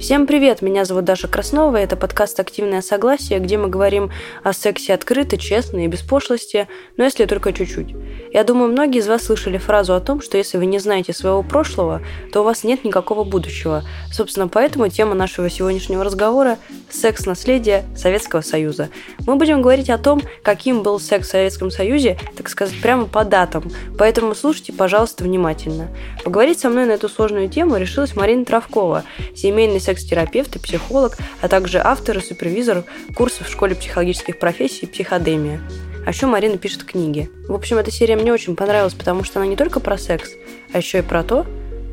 Всем привет, меня зовут Даша Краснова, это подкаст «Активное согласие», где мы говорим о сексе открыто, честно и без пошлости, но если только чуть-чуть. Я думаю, многие из вас слышали фразу о том, что если вы не знаете своего прошлого, то у вас нет никакого будущего. Собственно, поэтому тема нашего сегодняшнего разговора – секс-наследие Советского Союза. Мы будем говорить о том, каким был секс в Советском Союзе, так сказать, прямо по датам, поэтому слушайте, пожалуйста, внимательно. Поговорить со мной на эту сложную тему решилась Марина Травкова, семейный секс-терапевт и психолог, а также автор и супервизор курсов в школе психологических профессий «Психодемия». А еще Марина пишет книги. В общем, эта серия мне очень понравилась, потому что она не только про секс, а еще и про то,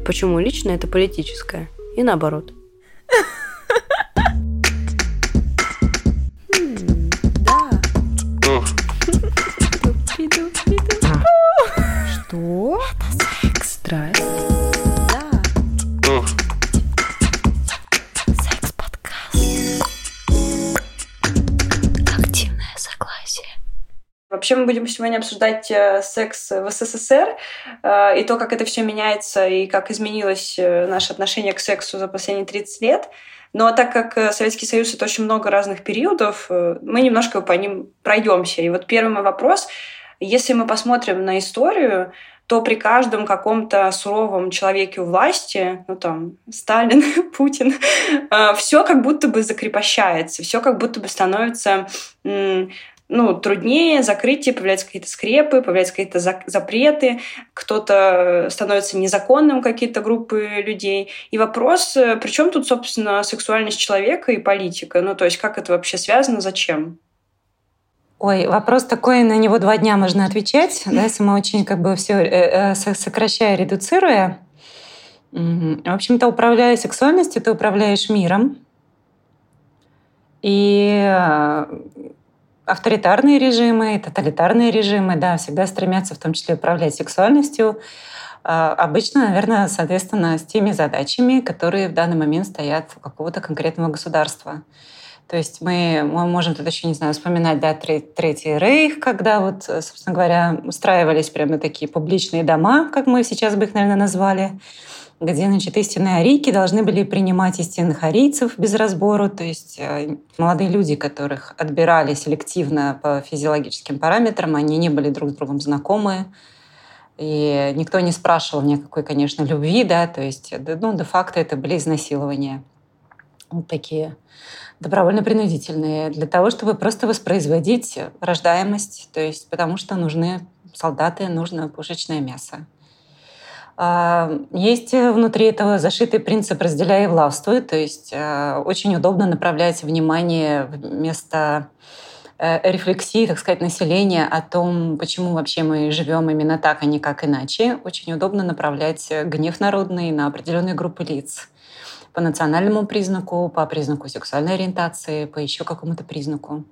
почему лично это политическое. И наоборот. Что? Это секс. Страсть. Вообще мы будем сегодня обсуждать э, секс в СССР э, и то, как это все меняется и как изменилось э, наше отношение к сексу за последние 30 лет. Но так как Советский Союз это очень много разных периодов, мы немножко по ним пройдемся. И вот первый мой вопрос. Если мы посмотрим на историю, то при каждом каком-то суровом человеке у власти, ну там Сталин, Путин, все как будто бы закрепощается, все как будто бы становится ну, труднее, закрытие, появляются какие-то скрепы, появляются какие-то запреты, кто-то становится незаконным, какие-то группы людей. И вопрос, э, при чем тут, собственно, сексуальность человека и политика? Ну, то есть, как это вообще связано, зачем? Ой, вопрос такой, на него два дня можно отвечать, да, мы очень как бы все э, э, сокращая, редуцируя. В общем-то, управляя сексуальностью, ты управляешь миром. И авторитарные режимы, тоталитарные режимы, да, всегда стремятся в том числе управлять сексуальностью. А, обычно, наверное, соответственно, с теми задачами, которые в данный момент стоят у какого-то конкретного государства. То есть мы, мы можем тут еще, не знаю, вспоминать, да, Третий Рейх, когда вот, собственно говоря, устраивались прямо такие публичные дома, как мы сейчас бы их, наверное, назвали, где, значит, истинные арийки должны были принимать истинных арийцев без разбору, то есть э, молодые люди, которых отбирали селективно по физиологическим параметрам, они не были друг с другом знакомы, и никто не спрашивал никакой, конечно, любви, да, то есть, ну, де-факто это были изнасилования. Вот такие добровольно-принудительные, для того, чтобы просто воспроизводить рождаемость, то есть потому что нужны солдаты, нужно пушечное мясо. А, есть внутри этого зашитый принцип «разделяй и властвуй», то есть а, очень удобно направлять внимание вместо э, рефлексии, так сказать, населения о том, почему вообще мы живем именно так, а не как иначе. Очень удобно направлять гнев народный на определенные группы лиц по национальному признаку, по признаку сексуальной ориентации, по еще какому-то признаку.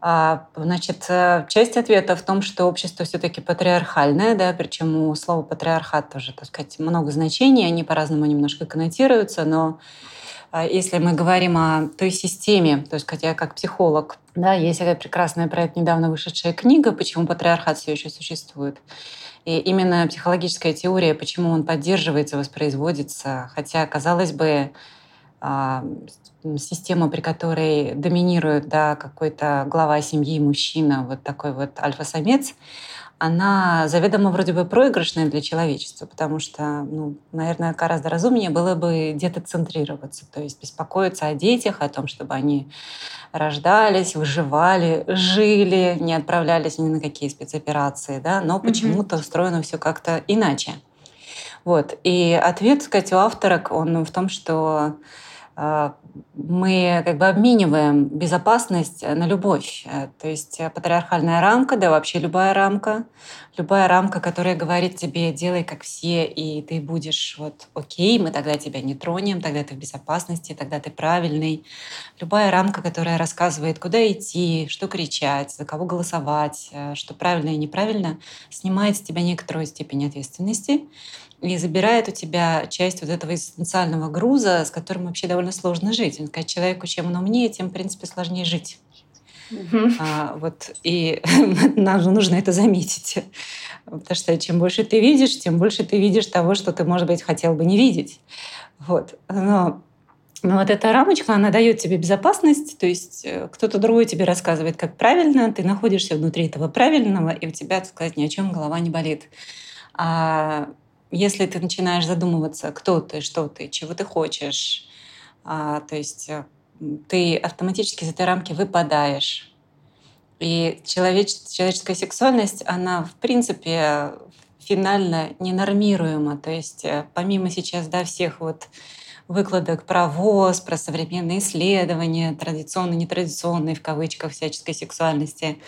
А, значит, э, часть ответа в том, что общество все-таки патриархальное, да, причем у слова патриархат тоже, так сказать, много значений, они по-разному немножко коннотируются, но а, если мы говорим о той системе, то есть я как психолог, да, есть такая прекрасная про недавно вышедшая книга «Почему патриархат все еще существует». И именно психологическая теория, почему он поддерживается, воспроизводится, хотя, казалось бы, а, система, при которой доминирует да, какой-то глава семьи, мужчина, вот такой вот альфа-самец, она заведомо вроде бы проигрышная для человечества, потому что, ну, наверное, гораздо разумнее было бы где-то центрироваться, то есть беспокоиться о детях, о том, чтобы они рождались, выживали, жили, не отправлялись ни на какие спецоперации, да, но почему-то устроено все как-то иначе. Вот. И ответ, сказать, у авторок, он в том, что мы как бы обмениваем безопасность на любовь. Э, то есть э, патриархальная рамка, да вообще любая рамка, любая рамка, которая говорит тебе, делай как все, и ты будешь вот окей, мы тогда тебя не тронем, тогда ты в безопасности, тогда ты правильный. Любая рамка, которая рассказывает, куда идти, что кричать, за кого голосовать, э, что правильно и неправильно, снимает с тебя некоторую степень ответственности и забирает у тебя часть вот этого эссенциального груза, с которым вообще довольно сложно жить. Сказать, человеку, чем он умнее, тем, в принципе, сложнее жить. Uh-huh. А, вот, и нам же нужно это заметить. Потому что чем больше ты видишь, тем больше ты видишь того, что ты, может быть, хотел бы не видеть. Вот. Но Но вот эта рамочка, она дает тебе безопасность, то есть э, кто-то другой тебе рассказывает, как правильно, ты находишься внутри этого правильного, и у тебя, так сказать, ни о чем голова не болит. А если ты начинаешь задумываться, кто ты, что ты, чего ты хочешь, а, то есть э, ты автоматически из этой рамки выпадаешь. И человеч, человеческая сексуальность, она, в принципе, финально ненормируема. То есть э, помимо сейчас да, всех вот выкладок про ВОЗ, про современные исследования, традиционные, нетрадиционные, в кавычках, всяческой сексуальности,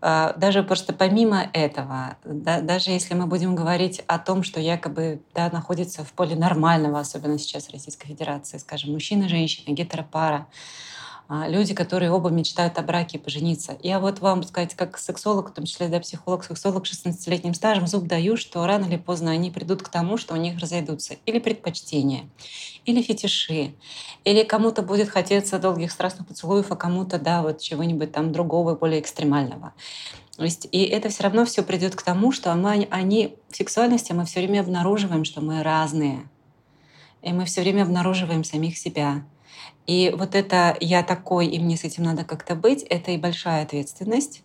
даже просто помимо этого, да, даже если мы будем говорить о том, что якобы да, находится в поле нормального, особенно сейчас Российской Федерации, скажем, мужчина, женщина, гетеропара, а, люди, которые оба мечтают о браке и пожениться. Я вот вам сказать, как сексолог, в том числе да, психолог, сексолог с 16-летним стажем, зуб даю, что рано или поздно они придут к тому, что у них разойдутся или предпочтения, или фетиши, или кому-то будет хотеться долгих страстных поцелуев, а кому-то, да, вот чего-нибудь там другого, более экстремального. То есть, и это все равно все придет к тому, что мы, они в сексуальности мы все время обнаруживаем, что мы разные. И мы все время обнаруживаем самих себя. И вот это «я такой, и мне с этим надо как-то быть» — это и большая ответственность.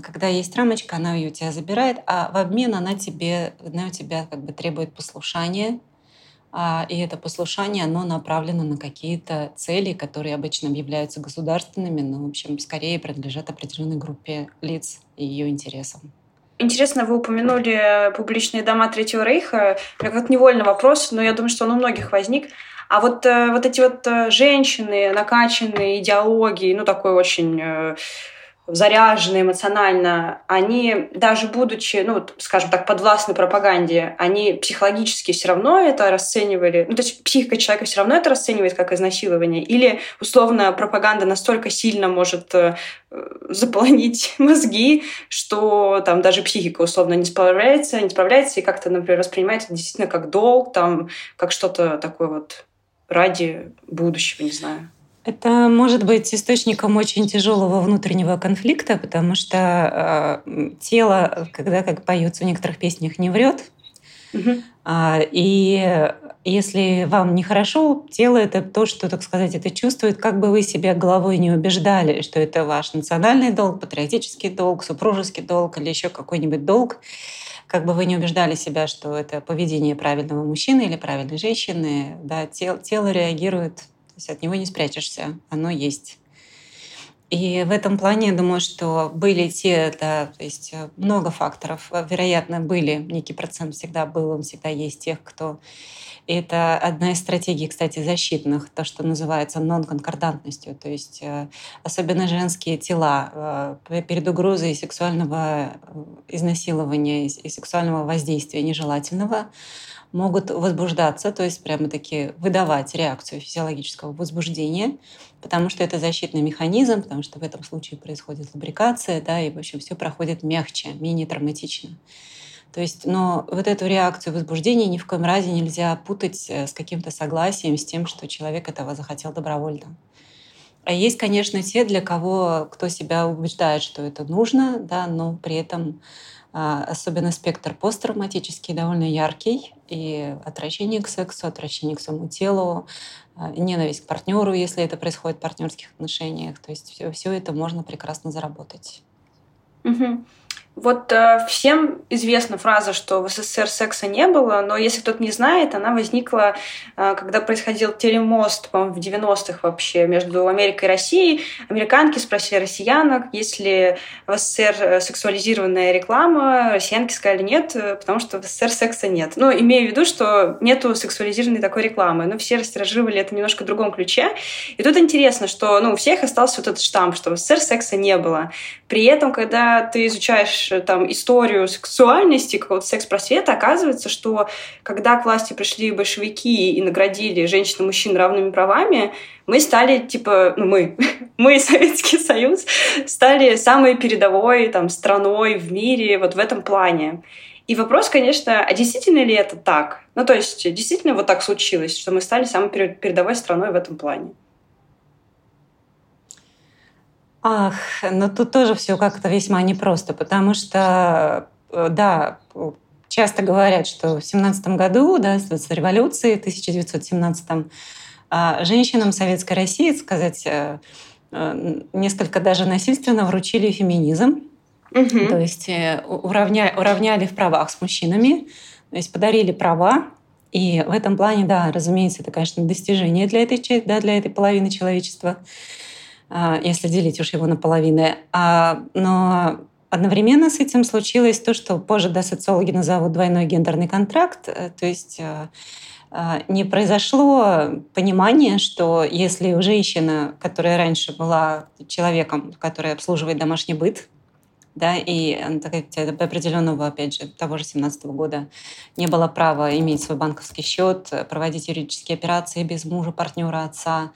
Когда есть рамочка, она ее у тебя забирает, а в обмен она тебе, она у тебя как бы требует послушания, а, и это послушание, оно направлено на какие-то цели, которые обычно являются государственными, но, в общем, скорее принадлежат определенной группе лиц и ее интересам. Интересно, вы упомянули публичные дома Третьего Рейха. У меня как невольный вопрос, но я думаю, что он у многих возник. А вот, э, вот эти вот э, женщины, накачанные идеологией, ну, такой очень э, заряженные эмоционально, они даже будучи, ну, скажем так, подвластны пропаганде, они психологически все равно это расценивали, ну, то есть психика человека все равно это расценивает как изнасилование, или, условно, пропаганда настолько сильно может заполонить мозги, что там даже психика условно не справляется, не справляется и как-то, например, воспринимается действительно как долг, там, как что-то такое вот ради будущего, не знаю. Это может быть источником очень тяжелого внутреннего конфликта, потому что э, тело, когда, как поется в некоторых песнях, не врет. Угу. А, и если вам нехорошо, тело это то, что, так сказать, это чувствует, как бы вы себя головой не убеждали, что это ваш национальный долг, патриотический долг, супружеский долг или еще какой-нибудь долг как бы вы не убеждали себя, что это поведение правильного мужчины или правильной женщины, да, тело, тело реагирует, то есть от него не спрячешься, оно есть. И в этом плане я думаю, что были те, да, то есть много факторов. Вероятно, были, некий процент всегда был, он всегда есть тех, кто это одна из стратегий, кстати, защитных, то, что называется нон-конкордантностью. То есть э, особенно женские тела э, перед угрозой сексуального э, изнасилования и сексуального воздействия нежелательного могут возбуждаться, то есть прямо-таки выдавать реакцию физиологического возбуждения, потому что это защитный механизм, потому что в этом случае происходит лубрикация, да, и, в общем, все проходит мягче, менее травматично. То есть, но вот эту реакцию возбуждения ни в коем разе нельзя путать э, с каким-то согласием, с тем, что человек этого захотел добровольно. А есть, конечно, те, для кого, кто себя убеждает, что это нужно, да, но при этом а, особенно спектр посттравматический довольно яркий, и отвращение к сексу, отвращение к своему телу, а, ненависть к партнеру, если это происходит в партнерских отношениях. То есть все, все это можно прекрасно заработать. Угу. Вот э, всем известна фраза, что в СССР секса не было, но если кто-то не знает, она возникла, э, когда происходил телемост, по-моему, в 90-х вообще между Америкой и Россией. Американки спросили россиянок, есть ли в СССР э, сексуализированная реклама. Россиянки сказали нет, э, потому что в СССР секса нет. Ну, имея в виду, что нету сексуализированной такой рекламы. Но все растиражировали это немножко в другом ключе. И тут интересно, что ну, у всех остался вот этот штамп, что в СССР секса не было. При этом, когда ты изучаешь изучаешь там историю сексуальности, какого-то секс-просвета, оказывается, что когда к власти пришли большевики и наградили женщин и мужчин равными правами, мы стали, типа, ну мы, мы, Советский Союз, стали самой передовой там, страной в мире вот в этом плане. И вопрос, конечно, а действительно ли это так? Ну, то есть, действительно вот так случилось, что мы стали самой передовой страной в этом плане? Ах, ну тут тоже все как-то весьма непросто, потому что, э, да, часто говорят, что в 17 году, да, с революции, 1917 А женщинам Советской России, сказать, э, э, несколько даже насильственно вручили феминизм. Угу. То есть уравня, уравняли в правах с мужчинами, то есть подарили права. И в этом плане, да, разумеется, это, конечно, достижение для этой, да, для этой половины человечества, если делить уж его на половины. А, но одновременно с этим случилось то, что позже да, социологи назовут двойной гендерный контракт. То есть не произошло понимание, что если у женщины, которая раньше была человеком, который обслуживает домашний быт, да, и до определенного, опять же, того же 17 года не было права иметь свой банковский счет, проводить юридические операции без мужа, партнера, отца,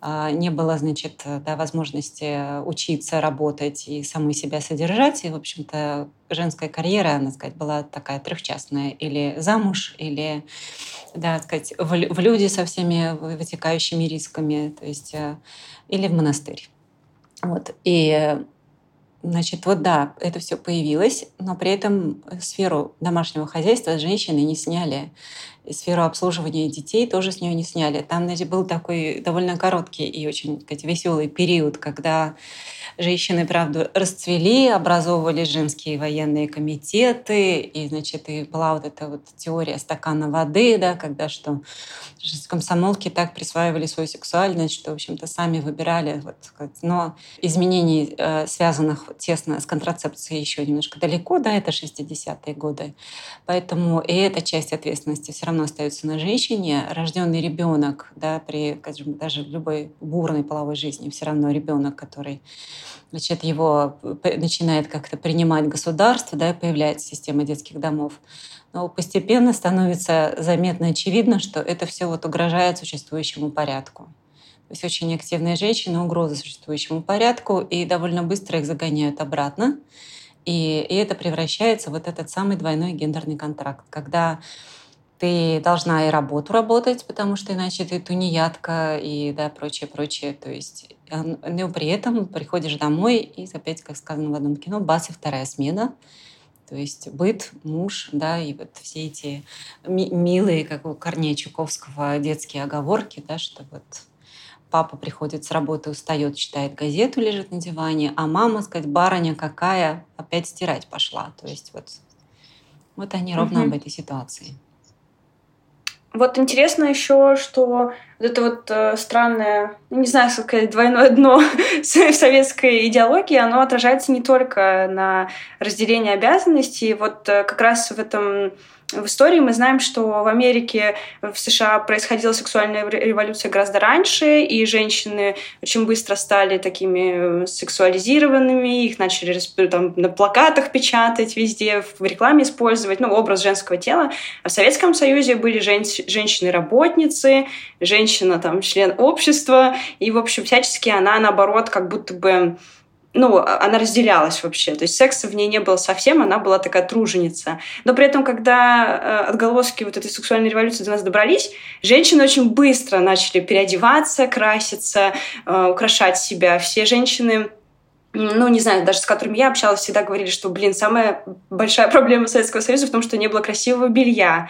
а, не было, значит, да, возможности учиться, работать и самой себя содержать. И, в общем-то, женская карьера, она сказать, была такая трехчастная. Или замуж, или, да, сказать, в, в люди со всеми вытекающими рисками, то есть, э, или в монастырь. Вот. И Значит, вот да, это все появилось, но при этом сферу домашнего хозяйства женщины не сняли. И сферу обслуживания детей тоже с нее не сняли. Там, значит, был такой довольно короткий и очень, сказать, веселый период, когда женщины, правда, расцвели, образовывали женские военные комитеты, и, значит, и была вот эта вот теория стакана воды, да, когда что комсомолки так присваивали свою сексуальность, что, в общем-то, сами выбирали. Вот, но изменений, э, связанных тесно с контрацепцией, еще немножко далеко, да, это 60-е годы. Поэтому и эта часть ответственности все равно остается на женщине. Рожденный ребенок, да, при, скажем, даже в любой бурной половой жизни, все равно ребенок, который значит, его начинает как-то принимать государство, да, и появляется система детских домов. Но постепенно становится заметно очевидно, что это все вот угрожает существующему порядку. То есть очень активные женщины угроза существующему порядку, и довольно быстро их загоняют обратно. И, и это превращается в вот этот самый двойной гендерный контракт, когда ты должна и работу работать, потому что иначе ты тунеядка и да, прочее, прочее. То есть, но при этом приходишь домой и опять, как сказано в одном кино, бас и вторая смена. То есть быт, муж, да, и вот все эти милые, как у Корнея Чуковского, детские оговорки, да, что вот папа приходит с работы, устает, читает газету, лежит на диване, а мама, сказать, барыня какая, опять стирать пошла. То есть вот, вот они ровно угу. об этой ситуации. Вот интересно еще, что вот это вот э, странное, ну, не знаю, как двойное дно в советской идеологии, оно отражается не только на разделении обязанностей. Вот э, как раз в этом в истории мы знаем, что в Америке, в США происходила сексуальная революция гораздо раньше, и женщины очень быстро стали такими э, сексуализированными, их начали там, на плакатах печатать везде, в рекламе использовать, ну, образ женского тела. А в Советском Союзе были жен женщины-работницы, женщина, там, член общества, и, в общем, всячески она, наоборот, как будто бы ну, а, она разделялась вообще. То есть секса в ней не было совсем, она была такая труженица. Но при этом, когда э, отголоски вот этой сексуальной революции до нас добрались, женщины очень быстро начали переодеваться, краситься, э, украшать себя. Все женщины ну, не знаю, даже с которыми я общалась, всегда говорили, что, блин, самая большая проблема Советского Союза в том, что не было красивого белья.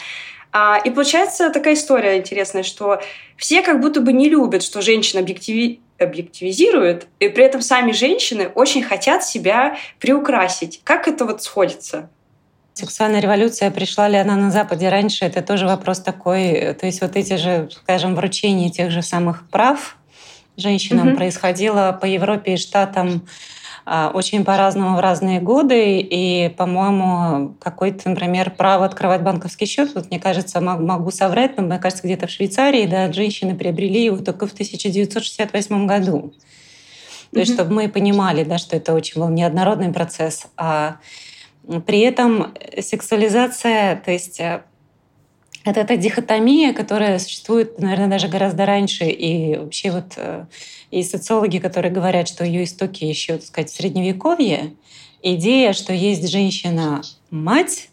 А, и получается такая история интересная, что все как будто бы не любят, что женщина объективи объективизируют, и при этом сами женщины очень хотят себя приукрасить. Как это вот сходится? Сексуальная революция, пришла ли она на Западе раньше, это тоже вопрос такой. То есть вот эти же, скажем, вручения тех же самых прав женщинам угу. происходило по Европе и Штатам очень по-разному в разные годы. И, по-моему, какой-то, например, право открывать банковский счет, вот, мне кажется, могу соврать, но мне кажется, где-то в Швейцарии да, женщины приобрели его только в 1968 году. То есть, чтобы мы понимали, да, что это очень был неоднородный процесс. А при этом сексуализация, то есть э, это эта дихотомия, которая существует, наверное, даже гораздо раньше. И вообще вот э, и социологи, которые говорят, что ее истоки еще, так сказать, в средневековье, идея, что есть женщина-мать,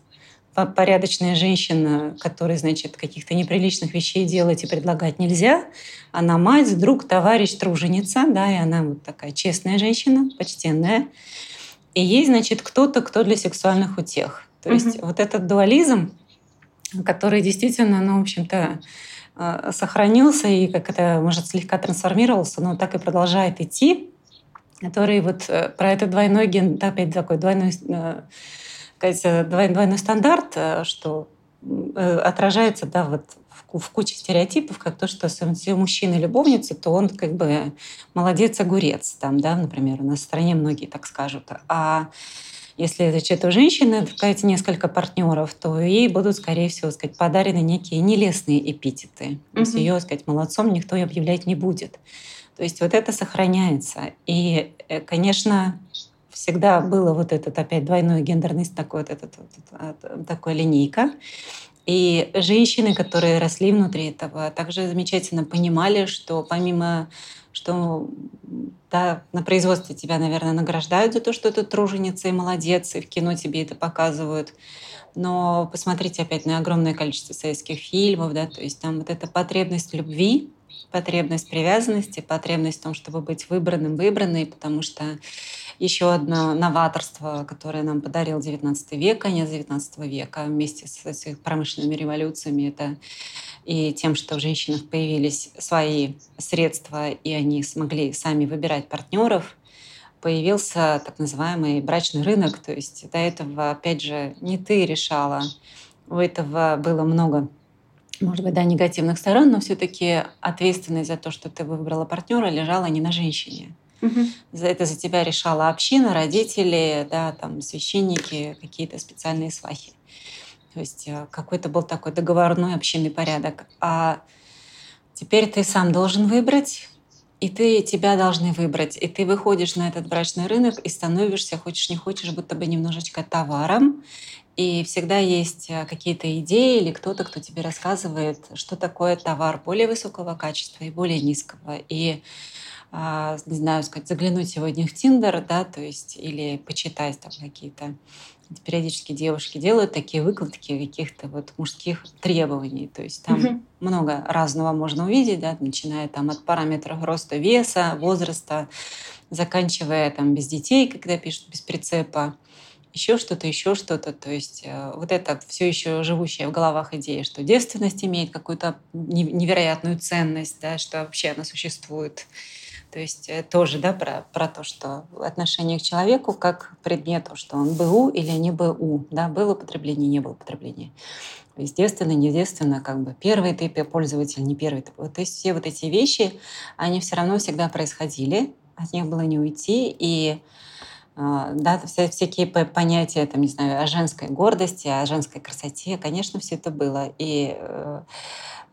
порядочная женщина, которой, значит, каких-то неприличных вещей делать и предлагать нельзя. Она мать, друг, товарищ, труженица, да, и она вот такая честная женщина, почтенная. И есть, значит, кто-то, кто для сексуальных утех. То есть mm-hmm. вот этот дуализм, который действительно, ну, в общем-то, э, сохранился и как это, может, слегка трансформировался, но так и продолжает идти, который вот э, про этот двойной ген, опять такой двойной, сказать, двойной стандарт, что отражается, да, вот в куче стереотипов, как то, что если у мужчины любовница, то он как бы молодец-огурец, там, да, например, у нас в стране многие так скажут. А если значит, у женщины сказать, несколько партнеров, то ей будут, скорее всего, сказать, подарены некие нелестные эпитеты. То есть ее, сказать, молодцом никто объявлять не будет. То есть вот это сохраняется. И, э, конечно, всегда было вот этот опять двойной гендерный такой вот этот, вот, такой линейка. И женщины, которые росли внутри этого, также замечательно понимали, что помимо что да, на производстве тебя, наверное, награждают за то, что ты труженица и молодец, и в кино тебе это показывают. Но посмотрите опять на огромное количество советских фильмов, да, то есть там вот эта потребность любви, потребность привязанности, потребность в том, чтобы быть выбранным, выбранной, потому что еще одно новаторство, которое нам подарил XIX век, конец XIX века, вместе с промышленными революциями, это и тем, что у женщин появились свои средства, и они смогли сами выбирать партнеров, появился так называемый брачный рынок. То есть до этого, опять же, не ты решала. У этого было много, может быть, да, негативных сторон, но все-таки ответственность за то, что ты выбрала партнера, лежала не на женщине. Угу. За это за тебя решала община, родители, да, там, священники, какие-то специальные свахи. То есть э, какой-то был такой договорной общинный порядок. А теперь ты сам должен выбрать, и ты тебя должны выбрать. И ты выходишь на этот брачный рынок и становишься, хочешь не хочешь, будто бы немножечко товаром. И всегда есть э, какие-то идеи или кто-то, кто тебе рассказывает, что такое товар более высокого качества и более низкого. И а, не знаю, сказать, заглянуть сегодня в Тиндер, да, то есть, или почитать там какие-то периодически девушки делают такие выкладки каких-то вот мужских требований. То есть там угу. много разного можно увидеть, да, начиная там от параметров роста, веса, возраста, заканчивая там без детей, когда пишут без прицепа, еще что-то, еще что-то. То есть э, вот это все еще живущая в головах идея, что девственность имеет какую-то невероятную ценность, да, что вообще она существует. То есть э, тоже да, про, про то, что отношение к человеку как предмету, что он БУ или не БУ, да, было употребление, не было употребления. Естественно, неестественно, как бы первый ты пользователь, не первый. То есть все вот эти вещи, они все равно всегда происходили, от них было не уйти, и а, да, всякие понятия, там, не знаю, о женской гордости, о женской красоте, конечно, все это было. И э,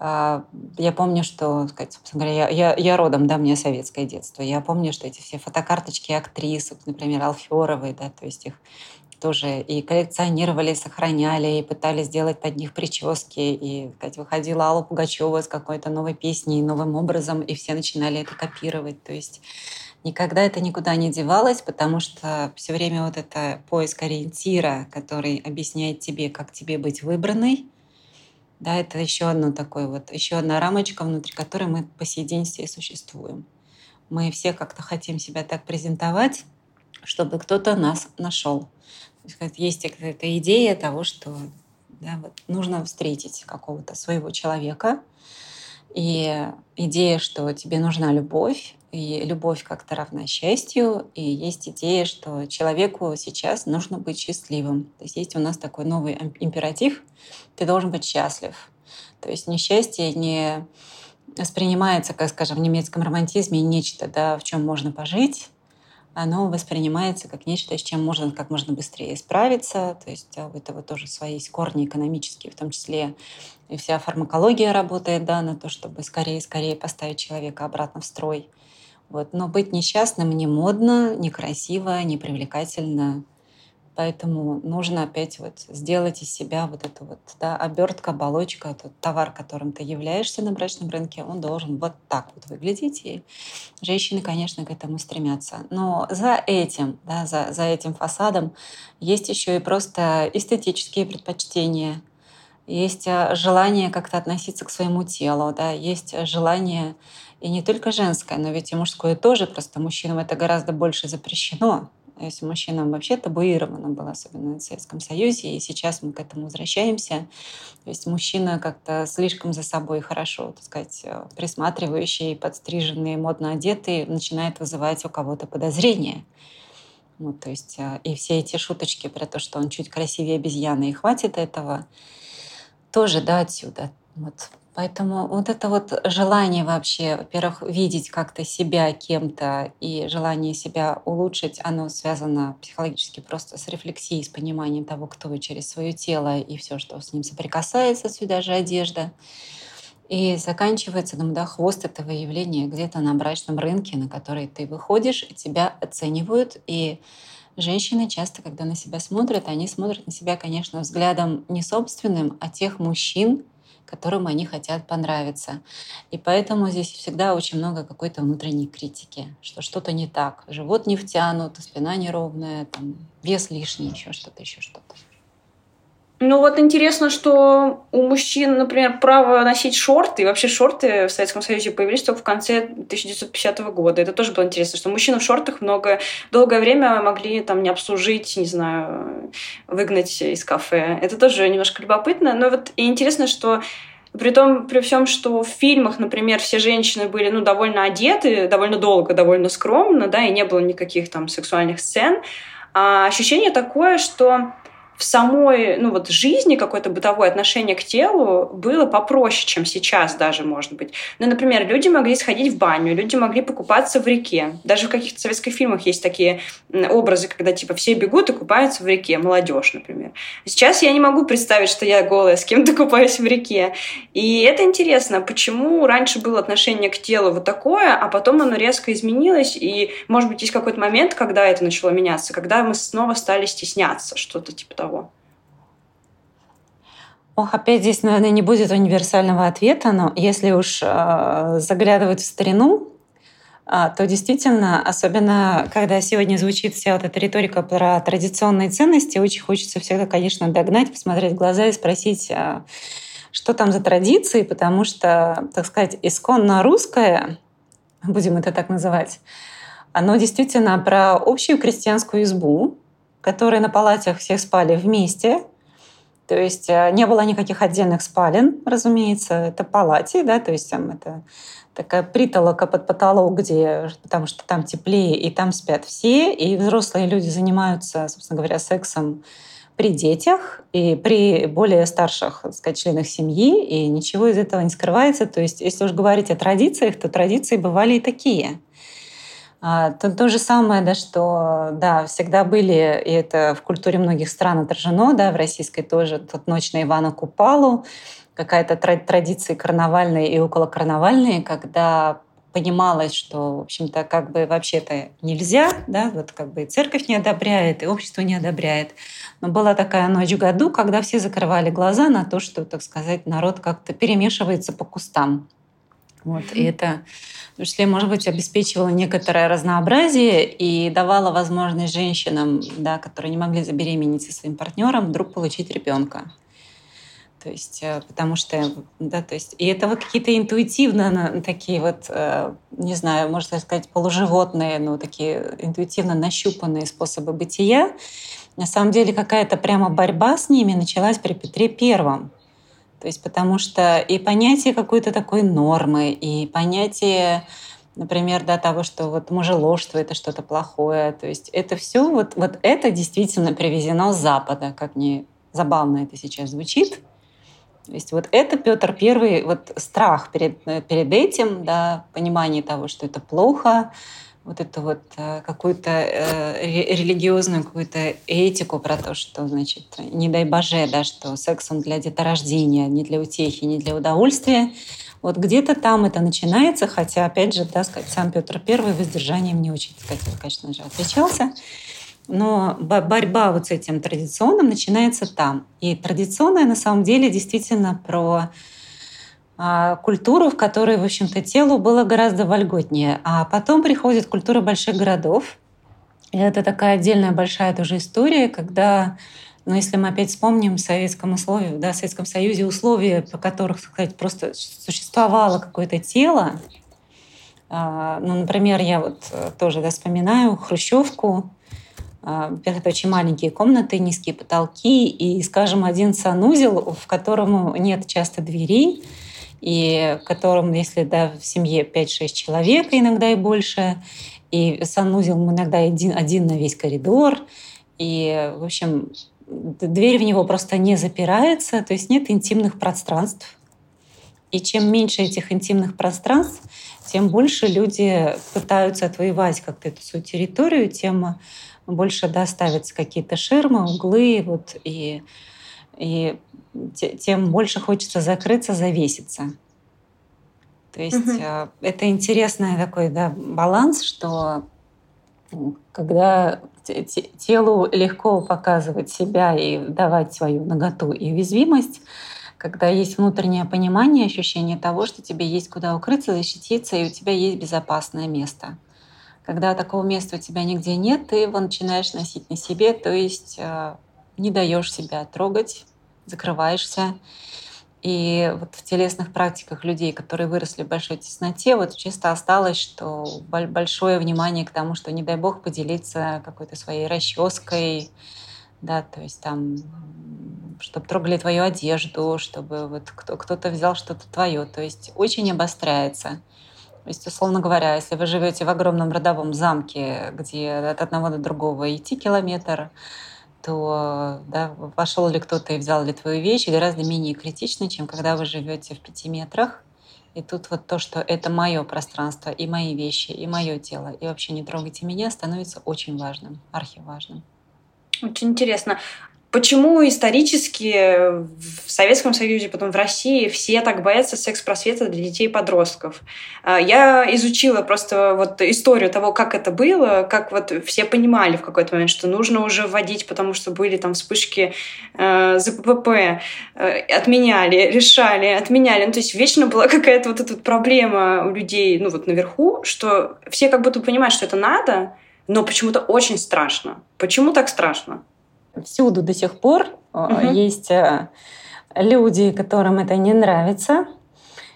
а, я помню, что, сказать, собственно говоря, я, я, я родом, да, мне советское детство. Я помню, что эти все фотокарточки актрис, например, Алферовой, да, то есть их тоже и коллекционировали, сохраняли, и пытались сделать под них прически. И сказать, выходила Алла Пугачева с какой-то новой песней, новым образом, и все начинали это копировать. То есть никогда это никуда не девалось, потому что все время вот это поиск ориентира, который объясняет тебе, как тебе быть выбранной, да, это еще одно такое вот, еще одна рамочка, внутри которой мы по сей день все существуем. Мы все как-то хотим себя так презентовать, чтобы кто-то нас нашел. Есть какая-то идея того, что да, вот нужно встретить какого-то своего человека, и идея, что тебе нужна любовь, и любовь как-то равна счастью, и есть идея, что человеку сейчас нужно быть счастливым. То есть есть у нас такой новый императив — ты должен быть счастлив. То есть несчастье не воспринимается, как, скажем, в немецком романтизме, нечто, да, в чем можно пожить, оно воспринимается как нечто, с чем можно как можно быстрее справиться. То есть у этого тоже свои корни экономические, в том числе и вся фармакология работает да, на то, чтобы скорее-скорее поставить человека обратно в строй. Вот. Но быть несчастным не модно, не красиво, не привлекательно. Поэтому нужно опять вот сделать из себя вот эту вот да, обертка, оболочка, тот товар, которым ты являешься на брачном рынке, он должен вот так вот выглядеть. И женщины, конечно, к этому стремятся. Но за этим, да, за, за этим фасадом есть еще и просто эстетические предпочтения, есть э, желание как-то относиться к своему телу, да, есть желание и не только женское, но ведь и мужское тоже, просто мужчинам это гораздо больше запрещено. Если мужчинам вообще табуировано было, особенно в Советском Союзе, и сейчас мы к этому возвращаемся. То есть мужчина как-то слишком за собой хорошо, так сказать, присматривающий, подстриженный, модно одетый, начинает вызывать у кого-то подозрения. Вот, то есть э, и все эти шуточки про то, что он чуть красивее обезьяны, и хватит этого, тоже, да, отсюда. Вот. Поэтому вот это вот желание вообще, во-первых, видеть как-то себя кем-то и желание себя улучшить, оно связано психологически просто с рефлексией, с пониманием того, кто вы через свое тело и все, что с ним соприкасается, сюда же одежда. И заканчивается, ну, хвост этого явления где-то на брачном рынке, на который ты выходишь, и тебя оценивают. И женщины часто, когда на себя смотрят, они смотрят на себя, конечно, взглядом не собственным, а тех мужчин, которым они хотят понравиться. И поэтому здесь всегда очень много какой-то внутренней критики, что что-то не так. Живот не втянут, спина неровная, там, вес лишний, еще что-то, еще что-то. Ну вот интересно, что у мужчин, например, право носить шорты, и вообще шорты в Советском Союзе появились только в конце 1950 года. Это тоже было интересно, что мужчины в шортах много, долгое время могли там не обслужить, не знаю, выгнать из кафе. Это тоже немножко любопытно. Но вот и интересно, что при том, при всем, что в фильмах, например, все женщины были ну, довольно одеты, довольно долго, довольно скромно, да, и не было никаких там сексуальных сцен, а ощущение такое, что в самой ну, вот, жизни какое-то бытовое отношение к телу было попроще, чем сейчас даже, может быть. Ну, например, люди могли сходить в баню, люди могли покупаться в реке. Даже в каких-то советских фильмах есть такие образы, когда типа все бегут и купаются в реке, молодежь, например. Сейчас я не могу представить, что я голая с кем-то купаюсь в реке. И это интересно, почему раньше было отношение к телу вот такое, а потом оно резко изменилось, и, может быть, есть какой-то момент, когда это начало меняться, когда мы снова стали стесняться, что-то типа того того? Ох, опять здесь, наверное, не будет универсального ответа, но если уж э, заглядывать в старину, э, то действительно, особенно когда сегодня звучит вся вот эта риторика про традиционные ценности, очень хочется всегда, конечно, догнать, посмотреть в глаза и спросить, э, что там за традиции, потому что, так сказать, исконно русское, будем это так называть, оно действительно про общую крестьянскую избу, которые на палатях все спали вместе. То есть э, не было никаких отдельных спален, разумеется. Это палати, да, то есть там это такая притолока под потолок, где, потому что там теплее, и там спят все, и взрослые люди занимаются, собственно говоря, сексом при детях и при более старших, так сказать, членах семьи, и ничего из этого не скрывается. То есть, если уж говорить о традициях, то традиции бывали и такие – то, то же самое, да, что да, всегда были, и это в культуре многих стран отражено, да, в российской тоже, тот ночь на Ивана Купалу, какая-то традиции карнавальные и околокарнавальные, когда понималось, что, в общем-то, как бы вообще-то нельзя, да, вот как бы и церковь не одобряет, и общество не одобряет. Но была такая ночь в году, когда все закрывали глаза на то, что, так сказать, народ как-то перемешивается по кустам. Вот, и это в том числе, может быть, обеспечивала некоторое разнообразие и давала возможность женщинам, да, которые не могли забеременеть со своим партнером, вдруг получить ребенка. То есть, э, потому что, да, то есть, и это вот какие-то интуитивно такие вот, э, не знаю, можно сказать, полуживотные, но такие интуитивно нащупанные способы бытия. На самом деле какая-то прямо борьба с ними началась при Петре Первом. То есть потому что и понятие какой-то такой нормы, и понятие, например, да, того, что вот мужеложство — это что-то плохое. То есть это все, вот, вот это действительно привезено с Запада, как мне забавно это сейчас звучит. То есть вот это Петр Первый, вот страх перед, перед этим, да, понимание того, что это плохо, вот эту вот э, какую-то э, религиозную какую-то этику про то, что, значит, не дай боже, да, что секс он для деторождения, не для утехи, не для удовольствия. Вот где-то там это начинается, хотя, опять же, да, сказать, сам Петр Первый воздержанием не очень, сказать, конечно же, отличался. Но борьба вот с этим традиционным начинается там. И традиционная на самом деле действительно про культуру, в которой, в общем-то, телу было гораздо вольготнее. А потом приходит культура больших городов. И это такая отдельная большая тоже история, когда но если мы опять вспомним в Советском условии, да, в Советском Союзе условия, по которых, так сказать, просто существовало какое-то тело, а, ну, например, я вот э, тоже да, вспоминаю Хрущевку, а, во-первых, это очень маленькие комнаты, низкие потолки и, скажем, один санузел, в котором нет часто дверей, и в котором, если да, в семье 5-6 человек, иногда и больше, и санузел иногда один, один на весь коридор, и, в общем, дверь в него просто не запирается, то есть нет интимных пространств. И чем меньше этих интимных пространств, тем больше люди пытаются отвоевать как-то эту свою территорию, тем больше доставятся какие-то ширмы, углы, вот, и, и тем больше хочется закрыться, завеситься. То есть угу. это интересный такой да, баланс, что когда телу легко показывать себя и давать свою наготу и уязвимость, когда есть внутреннее понимание, ощущение того, что тебе есть куда укрыться, защититься, и у тебя есть безопасное место. Когда такого места у тебя нигде нет, ты его начинаешь носить на себе, то есть э, не даешь себя трогать, закрываешься. И вот в телесных практиках людей, которые выросли в большой тесноте, вот чисто осталось, что большое внимание к тому, что, не дай бог, поделиться какой-то своей расческой, да, то есть там, чтобы трогали твою одежду, чтобы вот кто-то взял что-то твое, то есть очень обостряется. То есть, условно говоря, если вы живете в огромном родовом замке, где от одного до другого идти километр, то да, вошел ли кто-то и взял ли твою вещь, гораздо менее критично, чем когда вы живете в пяти метрах. И тут вот то, что это мое пространство, и мои вещи, и мое тело, и вообще не трогайте меня, становится очень важным, архиважным. Очень интересно. Почему исторически в Советском Союзе, потом в России все так боятся секс-просвета для детей и подростков? А, я изучила просто вот историю того, как это было, как вот все понимали в какой-то момент, что нужно уже вводить, потому что были там вспышки э, ЗПП, э, отменяли, решали, отменяли. Ну, то есть вечно была какая-то вот эта проблема у людей, ну вот наверху, что все как будто понимают, что это надо, но почему-то очень страшно. Почему так страшно? Всюду до сих пор угу. есть э, люди, которым это не нравится.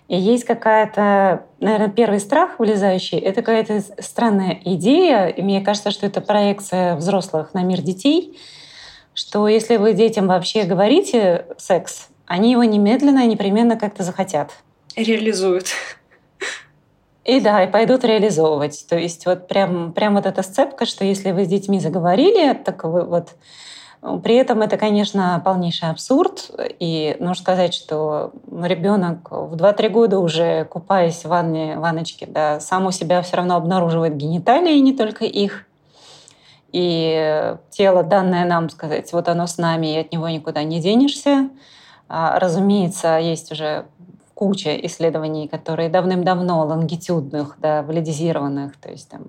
И есть какая-то, наверное, первый страх вылезающий, это какая-то странная идея, и мне кажется, что это проекция взрослых на мир детей, что если вы детям вообще говорите секс, они его немедленно, непременно как-то захотят. Реализуют. И да, и пойдут реализовывать. То есть вот прям, прям вот эта сцепка, что если вы с детьми заговорили, так вы вот при этом это, конечно, полнейший абсурд. И нужно сказать, что ребенок в 2-3 года уже, купаясь в ванне, ванночке, да, сам у себя все равно обнаруживает гениталии, не только их. И тело, данное нам сказать, вот оно с нами, и от него никуда не денешься. А, разумеется, есть уже куча исследований, которые давным-давно лонгитюдных, да, валидизированных, то есть там,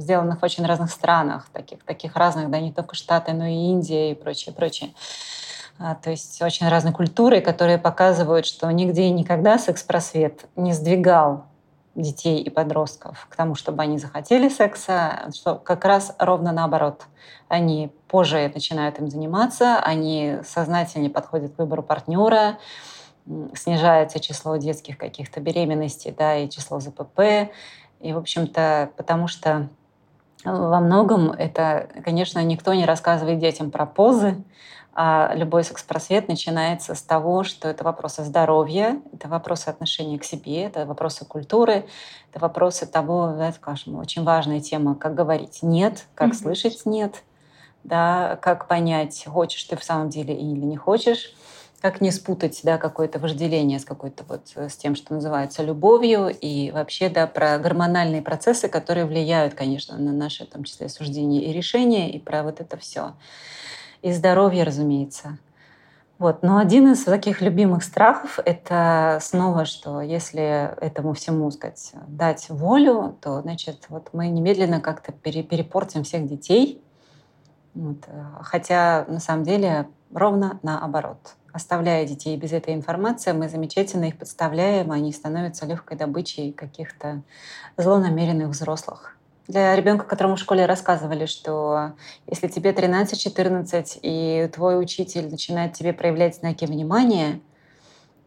сделанных в очень разных странах, таких, таких разных, да, не только Штаты, но и Индия и прочее, прочее. А, то есть очень разные культуры, которые показывают, что нигде и никогда секс-просвет не сдвигал детей и подростков к тому, чтобы они захотели секса, что как раз ровно наоборот. Они позже начинают им заниматься, они сознательнее подходят к выбору партнера, снижается число детских каких-то беременностей, да, и число ЗПП. И, в общем-то, потому что во многом это, конечно, никто не рассказывает детям про позы, а любой секс-просвет начинается с того, что это вопросы здоровья, это вопросы отношения к себе, это вопросы культуры, это вопросы того, да, скажем, очень важная тема, как говорить «нет», как mm-hmm. слышать «нет», да, как понять, хочешь ты в самом деле или не хочешь как не спутать да, какое-то вожделение с какой-то вот э, с тем, что называется любовью, и вообще да, про гормональные процессы, которые влияют, конечно, на наши, в том числе, суждения и решения, и про вот это все. И здоровье, разумеется. Вот. Но один из таких любимых страхов — это снова, что если этому всему, сказать, дать волю, то, значит, вот мы немедленно как-то перепортим всех детей. Вот. Э, хотя, на самом деле, ровно наоборот оставляя детей без этой информации, мы замечательно их подставляем, они становятся легкой добычей каких-то злонамеренных взрослых. Для ребенка, которому в школе рассказывали, что если тебе 13-14, и твой учитель начинает тебе проявлять знаки внимания,